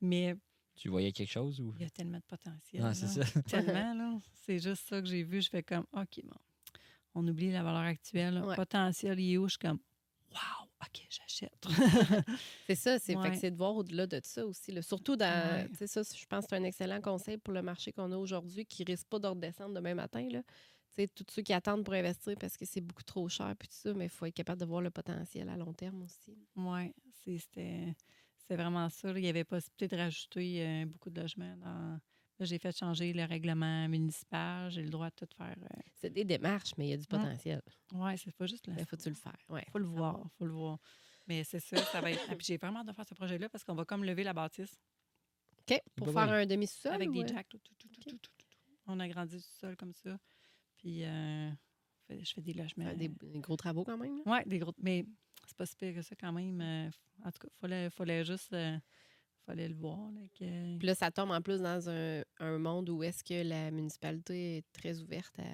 Mais Tu voyais quelque chose ou? il y a tellement de potentiel. Ah, c'est là. ça. Tellement, là. C'est juste ça que j'ai vu. Je fais comme, OK, bon. On oublie la valeur actuelle. Ouais. Potentiel, il est où? Je suis comme, wow, OK, j'achète. c'est ça, c'est, Ouais. de voir au-delà de ça aussi. là. Surtout dans, Ouais. tu sais, ça, je pense que c'est un excellent conseil pour le marché qu'on a aujourd'hui qui risque pas de redescendre demain matin. Là. Tu sais, tous ceux qui attendent pour investir parce que c'est beaucoup trop cher, puis tout ça, mais il faut être capable de voir le potentiel à long terme aussi. Oui, c'était c'est vraiment ça. là. Il y avait possibilité de rajouter euh, beaucoup de logements. Dans... Là, j'ai fait changer le règlement municipal. J'ai le droit de tout faire. C'est des démarches, mais il y a du potentiel. Oui, c'est pas juste là. Il faut-tu le faire? Ouais. faut le voir. faut le voir. Mais c'est ça, ça va être. Ah, puis j'ai vraiment hâte de faire ce projet-là parce qu'on va comme lever la bâtisse OK, pour Bah faire oui. un demi-sol? avec des ou, euh? jacks. tout, tout, tout, tout, tout, tout, tout. On a grandi tout seul comme ça. Puis euh, je fais des logements. Des, des gros travaux quand même. là? Oui, des gros. Mais c'est pas si pire que ça quand même. euh, en tout cas, il fallait, fallait juste. euh, fallait le voir. là, que- Puis là, ça tombe en plus dans un, un monde où est-ce que la municipalité est très ouverte à...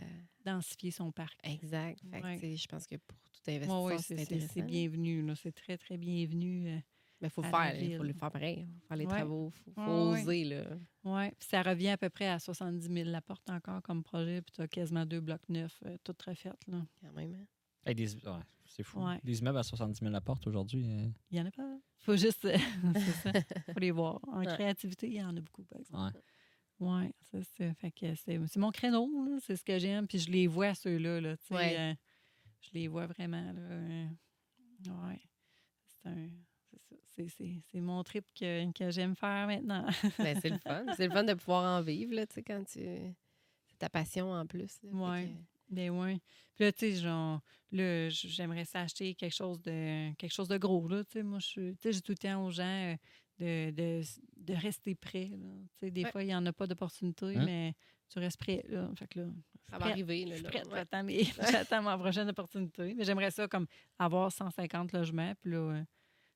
densifier son parc. Exact. Fait Ouais. je pense que pour tout investisseur, oui, c'est c'est- c'est intéressant. c'est bienvenu. C'est très, très bienvenu. euh. Mais il faut faire, il faut le faire pareil. faut faire les travaux, il faut, oser. Là. Ouais. Puis ça revient à peu près à 70 000 la porte encore comme projet. Puis tu as quasiment deux blocs neufs, euh, tout refait. Là. Quand même. hein. Hey, des... ouais, c'est fou. Ouais. Des immeubles à 70 000 la porte aujourd'hui. euh, Il y en a pas. faut juste. ça. faut les voir. En Ouais. créativité, il y en a beaucoup, par exemple. Ouais. Oui, c'est ça. Fait que c'est c'est mon créneau, là. c'est ce que j'aime. Puis je les vois, ceux-là. Là, tu sais, Ouais. euh, je les vois vraiment. Là, euh, ouais. C'est un. c'est mon trip que, que j'aime faire maintenant. Ben, c'est le fun. C'est le fun de pouvoir en vivre, là, tu sais, quand tu... C'est ta passion en plus. là. Ouais. Ben oui. Puis là, tu sais, genre, là, j'aimerais s'acheter quelque chose de quelque chose de gros, là. Tu sais, moi, je suis- tu sais, j'ai tout le temps aux gens euh, de, de, de rester prêt, là. Tu sais, des Ouais. fois, il n'y en a pas d'opportunité, Hein? mais tu restes prêt, là. Fait que là, Ça va arriver. Là, je suis prête, Ouais. j'attends, mes- j'attends ma prochaine opportunité. Mais j'aimerais ça comme avoir 150 logements, puis là, euh,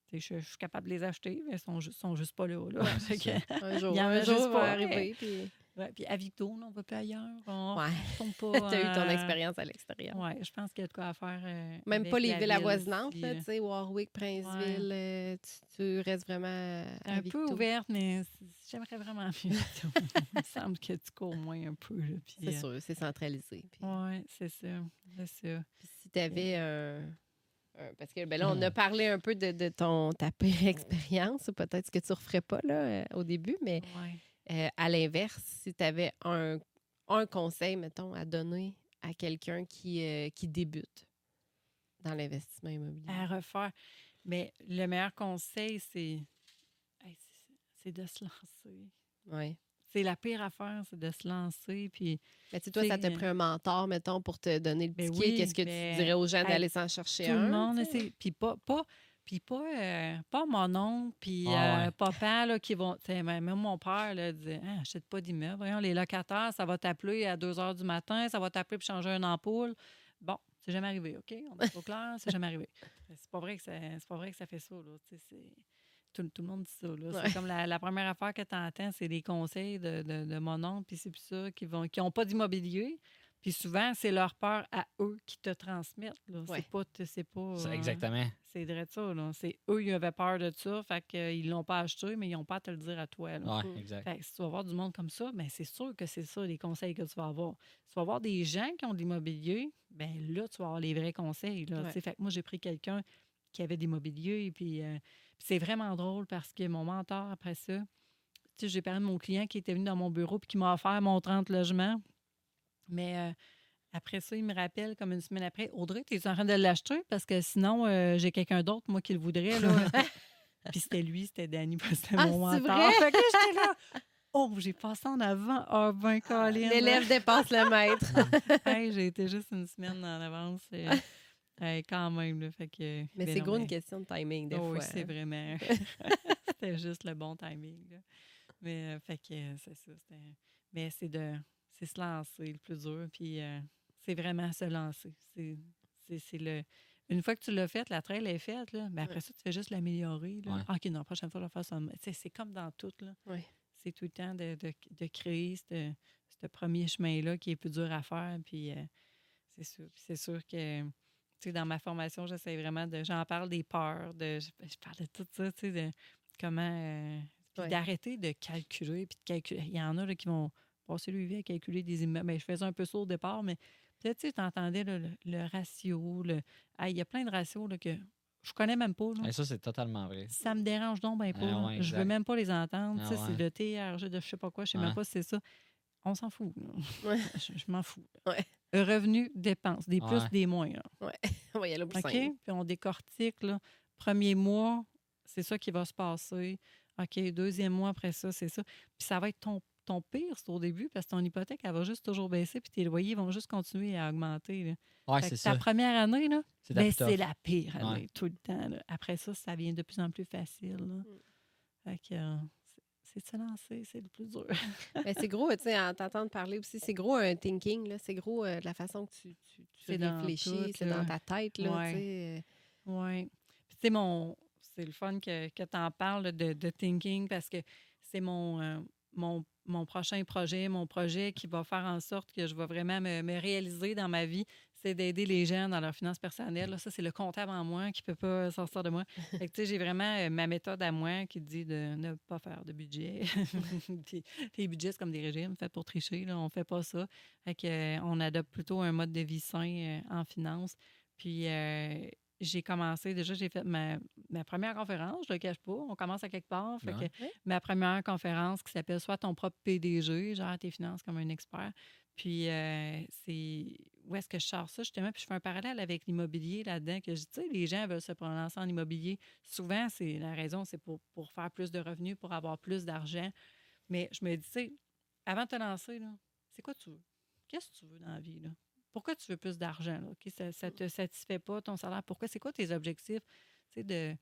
tu sais, je, je suis capable de les acheter, mais ils sont, sont juste pas là. là. Que- Un jour, Il y en a un jour, juste ça va pas. arriver. Puis... ouais, puis à Victo, on va plus ailleurs. On Ouais. pas. tu as eu ton euh, expérience à l'extérieur. Oui, je pense qu'il y a de quoi à faire. euh, Même pas les villes ville avoisinantes, euh. tu sais, Warwick, Princeville, euh, tu, tu restes vraiment à un Victo. peu ouverte, mais j'aimerais vraiment mieux. Il me semble que tu cours moins un peu. C'est sûr, c'est centralisé. Puis, Ouais, c'est ça. C'est ça. puis si tu avais un, Parce que ben là, on a parlé un peu de, de ton, ta pire expérience, peut-être ce que tu ne referais pas là, au début, mais Ouais. Euh, à l'inverse, si tu avais un, un conseil, mettons, à donner à quelqu'un qui, euh, qui débute dans l'investissement immobilier? À refaire. Mais le meilleur conseil, c'est hey, de se lancer. Ouais. C'est la pire affaire, c'est de se lancer. Puis, Mais tu toi, ça t'a T'sais, pris un mentor, mettons, pour te donner le Ben ticket. oui, Qu'est-ce que tu dirais aux gens d'aller s'en chercher tout un? le monde. Puis pas, pas, Puis pas, euh, pas mon oncle, puis Ah euh, papa, là, qui vont. Même mon père, là, disait ah, achète pas d'immeuble. Voyons, les locataires, ça va t'appeler à 2 h du matin, ça va t'appeler pour changer une ampoule. Bon, c'est jamais arrivé, OK? On est au clair, c'est jamais arrivé. C'est pas vrai que ça, c'est pas vrai que ça fait ça, là. Tout, tout le monde dit ça. là. Ouais. C'est comme la, la première affaire que tu entends, c'est des conseils de, de, de mon oncle, puis c'est plus ça, qui n'ont qui ont pas d'immobilier. Puis souvent, c'est leur peur à eux qui te transmettent. là. Ouais. C'est pas. C'est pas euh, exactement. c'est vrai de ça. là. C'est eux, ils avaient peur de ça. Fait qu'ils l'ont pas acheté, mais ils n'ont pas à te le dire à toi. là. Ouais, Mm. exact. Fait que si tu vas voir du monde comme ça, ben c'est sûr que c'est ça les conseils que tu vas avoir. Si tu vas voir des gens qui ont de l'immobilier, ben là, tu vas avoir les vrais conseils. Là, Ouais. Fait que moi, j'ai pris quelqu'un qui avait de l'immobilier. Et puis, euh, puis c'est vraiment drôle parce que mon mentor, après ça, tu sais, j'ai parlé de mon client qui était venu dans mon bureau et qui m'a offert mon 30 logements. Mais euh, après ça, il me rappelle comme une semaine après Audrey, tu es en train de l'acheter parce que sinon, euh, j'ai quelqu'un d'autre, moi, qui le voudrait. Là. puis c'était lui, c'était Danny, parce que c'était Ah, mon mentor. vrai? Fait que j'étais là. Oh, j'ai passé en avant. Ah, ben, Colin. L'élève dépasse le maître. Hey, j'ai été juste une semaine en avance. euh, hey, quand même. Là, fait que, Mais ben c'est gros une question de timing, des Oh, fois. oui, c'est hein. vraiment. c'était juste le bon timing. là. Mais euh, fait que euh, c'est ça. Mais c'est de c'est se lancer le plus dur. Puis euh, c'est vraiment se lancer. C'est c'est- c'est le. Une fois que tu l'as fait, la trail est faite, là, ben après Ouais. ça, tu fais juste l'améliorer. Ouais. Ah, OK, non, la prochaine fois, je vais faire ça. C'est comme dans tout. Là. Ouais. C'est tout le temps de, de, de créer ce premier chemin-là qui est plus dur à faire. Puis euh, c'est sûr. C'est sûr que dans ma formation, j'essaie vraiment de. J'en parle des peurs, de, je, je parle de tout ça, tu sais, de comment. euh, puis d'arrêter de calculer. Puis de calculer. Il y en a là, qui vont passer le vie à calculer des immeubles. Ben, je faisais un peu ça au départ, mais peut-être, tu entendais le, le ratio. Le, Ah, il y a plein de ratios là, que je connais même pas. là. Et ça, c'est totalement vrai. Ça me dérange donc ben pas. Ah ouais, je veux même pas les entendre. Ah sais, C'est le TRG de je sais pas quoi, je sais Ouais. même pas si c'est ça. On s'en fout. Ouais. Je, je m'en fous. Revenu, dépenses, des plus, Ouais. des moins. là. On va y aller au plus OK? simple. Puis on décortique. Là. Premier mois, c'est ça qui va se passer. OK, deuxième mois après ça, c'est ça. Puis ça va être ton, ton pire, c'est au début, parce que ton hypothèque, elle va juste toujours baisser, puis tes loyers vont juste continuer à augmenter. Ouais, c'est que ta ça. première année, là, C'est la ben, la pire année, Ouais. tout le temps. là. Après ça, ça vient de plus en plus facile. là. Mm. Fait que, euh, c'est- de se lancer, c'est le plus dur. Mais c'est gros, tu sais, en t'entendant parler aussi, c'est gros un thinking, là. C'est gros euh, de la façon que tu, tu, tu C'est dans réfléchis, tout, c'est là. dans ta tête, là, Ouais. tu sais. Oui. Puis, tu sais, mon. C'est le fun que, que tu en parles de, de thinking parce que c'est mon, euh, mon, mon prochain projet, mon projet qui va faire en sorte que je vais vraiment me, me réaliser dans ma vie, c'est d'aider les gens dans leurs finances personnelles. Là, ça, c'est le comptable en moi qui ne peut pas sortir de moi. Fait que, tu sais, j'ai vraiment euh, ma méthode à moi qui dit de ne pas faire de budget. Puis, les budgets, c'est comme des régimes faits pour tricher. Là, on ne fait pas ça. Fait que, euh, on adopte plutôt un mode de vie sain euh, en finance. Puis, j'ai commencé, déjà, j'ai fait ma, ma première conférence, je ne le cache pas. On commence à quelque part. Fait que ma première conférence qui s'appelle Soit ton propre PDG, genre tes finances comme un expert. Puis, euh, c'est où est-ce que je sors ça, justement? Puis, je fais un parallèle avec l'immobilier là-dedans, que je dis, tu sais, les gens veulent se prononcer en immobilier. Souvent, c'est la raison, c'est pour, pour faire plus de revenus, pour avoir plus d'argent. Mais je me dis, tu sais, avant de te lancer, là, c'est quoi tu veux? Qu'est-ce que tu veux dans la vie, là? Pourquoi tu veux plus d'argent? ça ne te satisfait pas, ton salaire? Pourquoi? C'est quoi tes objectifs? Tu sais, de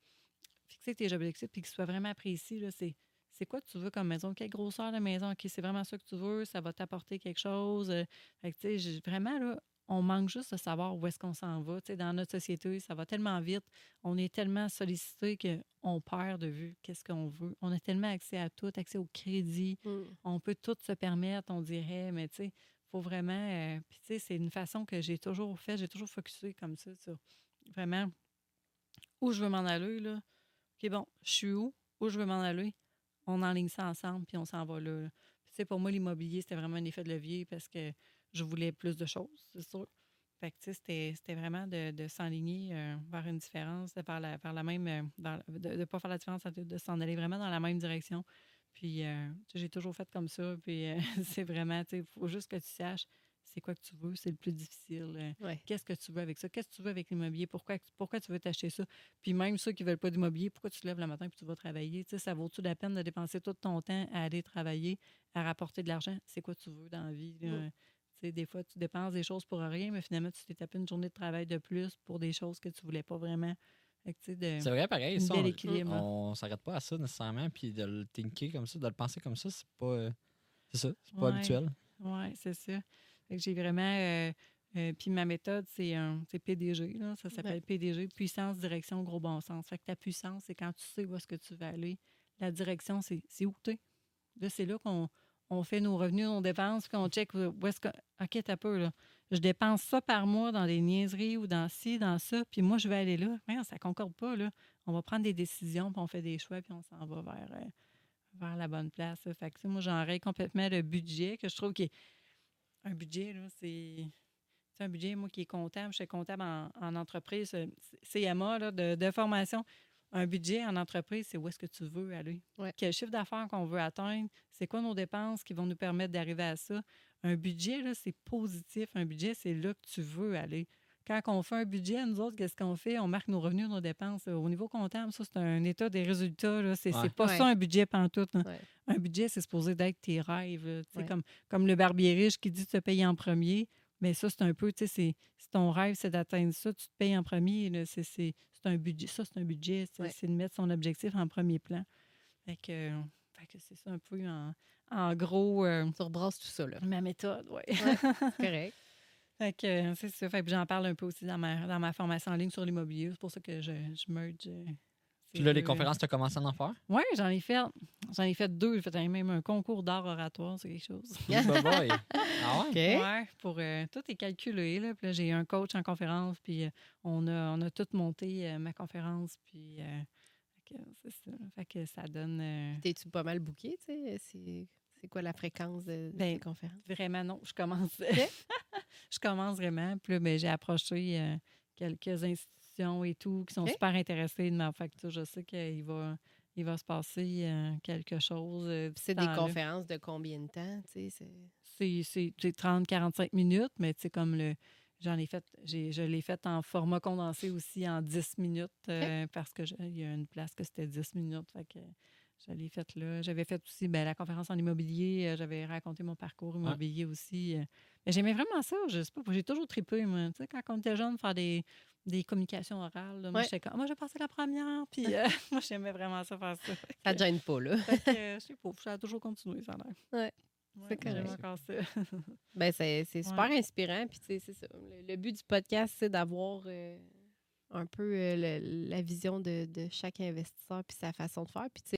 fixer tes objectifs puis qu'ils soient vraiment précis, c'est c'est quoi que tu veux comme maison? Quelle grosseur de maison? OK, c'est vraiment ça que tu veux? Ça va t'apporter quelque chose? Euh, Fait que, vraiment, là, on manque juste de savoir où est-ce qu'on s'en va. Tu sais, dans notre société, ça va tellement vite. On est tellement sollicité qu'on perd de vue qu'est-ce qu'on veut. On a tellement accès à tout, accès au crédit. Mm. On peut tout se permettre, on dirait, mais tu sais, faut vraiment. euh, Puis, tu sais, c'est une façon que j'ai toujours fait. J'ai toujours focusé comme ça sur vraiment où je veux m'en aller, là. OK, bon, je suis où? Où je veux m'en aller? On enligne ça ensemble, puis on s'en va là. tu sais, pour moi, l'immobilier, c'était vraiment un effet de levier parce que je voulais plus de choses, c'est sûr. Fait que, tu sais, c'était, vraiment de, s'enligner euh, vers une différence, de vers la, la même. euh, de ne pas faire la différence, de s'en aller vraiment dans la même direction. Puis, euh, j'ai toujours fait comme ça. Puis, euh, c'est vraiment, tu sais, il faut juste que tu saches c'est quoi que tu veux, c'est le plus difficile. euh, Ouais. Qu'est-ce que tu veux avec ça? Qu'est-ce que tu veux avec l'immobilier? Pourquoi, pourquoi tu veux t'acheter ça? Puis même ceux qui ne veulent pas d'immobilier, pourquoi tu te lèves le matin et tu vas travailler? Tu sais, ça vaut-tu la peine de dépenser tout ton temps à aller travailler, à rapporter de l'argent? C'est quoi tu veux dans la vie? Tu sais, des fois, tu dépenses des choses pour rien, mais finalement, tu t'es tapé une journée de travail de plus pour des choses que tu voulais pas vraiment. Tu C'est vrai, pareil. un Ça, on- là. on s'arrête pas à ça nécessairement. Puis de le thinker comme ça, de le penser comme ça, c'est pas. euh, c'est ça, c'est pas Ouais. habituel. Oui, c'est ça. J'ai vraiment. euh, euh, puis ma méthode, c'est un c'est PDG. Là, ça s'appelle PDG, puissance, direction, gros bon sens. Fait que ta puissance, c'est quand tu sais où est-ce que tu veux aller. La direction, c'est c'est où t'es. Là, c'est là qu'on on fait nos revenus, nos dépenses, qu'on check où où est-ce que. OK, t'as peu, là. Je dépense ça par mois dans des niaiseries ou dans ci, dans ça, puis moi, je vais aller là. Voyons, ça concorde pas, là. On va prendre des décisions, puis on fait des choix, puis on s'en va vers, euh, vers la bonne place. là. Fait que, moi, j'enraye complètement le budget, que je trouve qu'il est un budget, là, c'est. C'est un budget, moi qui est comptable, je suis comptable en, en entreprise, euh, CMA là, de, de formation. Un budget en entreprise, c'est où est-ce que tu veux aller? Ouais. Quel chiffre d'affaires qu'on veut atteindre, c'est quoi nos dépenses qui vont nous permettre d'arriver à ça? Un budget, là, c'est positif. Un budget, c'est là que tu veux aller. Quand on fait un budget, nous autres, qu'est-ce qu'on fait? On marque nos revenus, nos dépenses. Au niveau comptable, ça, c'est un état des résultats. là. C'est Ouais. c'est pas Ouais. ça un budget pantoute. là. Ouais. Un budget, c'est supposé d'être tes rêves. Ouais. Comme, comme le barbier riche qui dit de te payer en premier. Mais ça, c'est un peu, tu sais, c'est- c'est ton rêve, c'est d'atteindre ça, tu te payes en premier. là. C'est c'est- c'est un budget. Ça, c'est un budget. C'est Ouais. c'est de mettre son objectif en premier plan. Fait que, euh, fait que c'est ça un peu en, en gros euh, Tu rebrasses tout ça, là. ma méthode, oui. C'est correct. Fait que euh, c'est ça. Fait que j'en parle un peu aussi dans ma, dans ma formation en ligne sur l'immobilier. C'est pour ça que je, je merge. euh, Puis là, les deux. conférences, tu as commencé à en faire? Oui, j'en ai fait. J'en ai fait deux. J'ai fait même un concours d'art oratoire, c'est quelque chose. Ah ouais? Ouais, pour euh, tout est calculé. Là. Puis là, j'ai un coach en conférence, puis euh, on, a, on a tout monté euh, ma conférence, puis euh, que c'est ça. Fait que ça donne euh, T'es-tu pas mal booké, tu sais? C'est c'est quoi la fréquence de, de Ben, tes conférences? vraiment non. Je commence, je commence vraiment. Puis là, ben, j'ai approché euh, quelques institutions et tout qui sont super intéressées de ma facture. Je sais qu'il va, il va se passer euh, quelque chose. euh, C'est des conférences de combien de temps, tu sais? c'est- c'est c'est- c'est 30-45 minutes, mais tu sais, comme le. J'en ai fait, j'ai, je l'ai fait en format condensé aussi en 10 minutes euh, parce que je- il y a une place que c'était 10 minutes. Fait que je l'ai fait là. J'avais fait aussi ben, la conférence en immobilier. euh, J'avais raconté mon parcours immobilier aussi. euh. Mais j'aimais vraiment ça. Je sais pas, j'ai toujours trippé, moi. Tu sais, quand on était jeune, faire des, des communications orales. là, moi, Ouais. j'étais comme, moi, j'ai passé la première. Puis euh, moi, j'aimais vraiment ça faire ça. Ça te gêne pas, là. fait que, je sais pas, ça a toujours continué, ça a l'air. Ouais, Ouais, c'est correct. encore ça. Ben, c'est c'est super inspirant. Puis, tu sais, c'est ça. Le, le but du podcast, c'est d'avoir euh, un peu euh, le- la vision de, de chaque investisseur puis sa façon de faire. Puis, tu sais,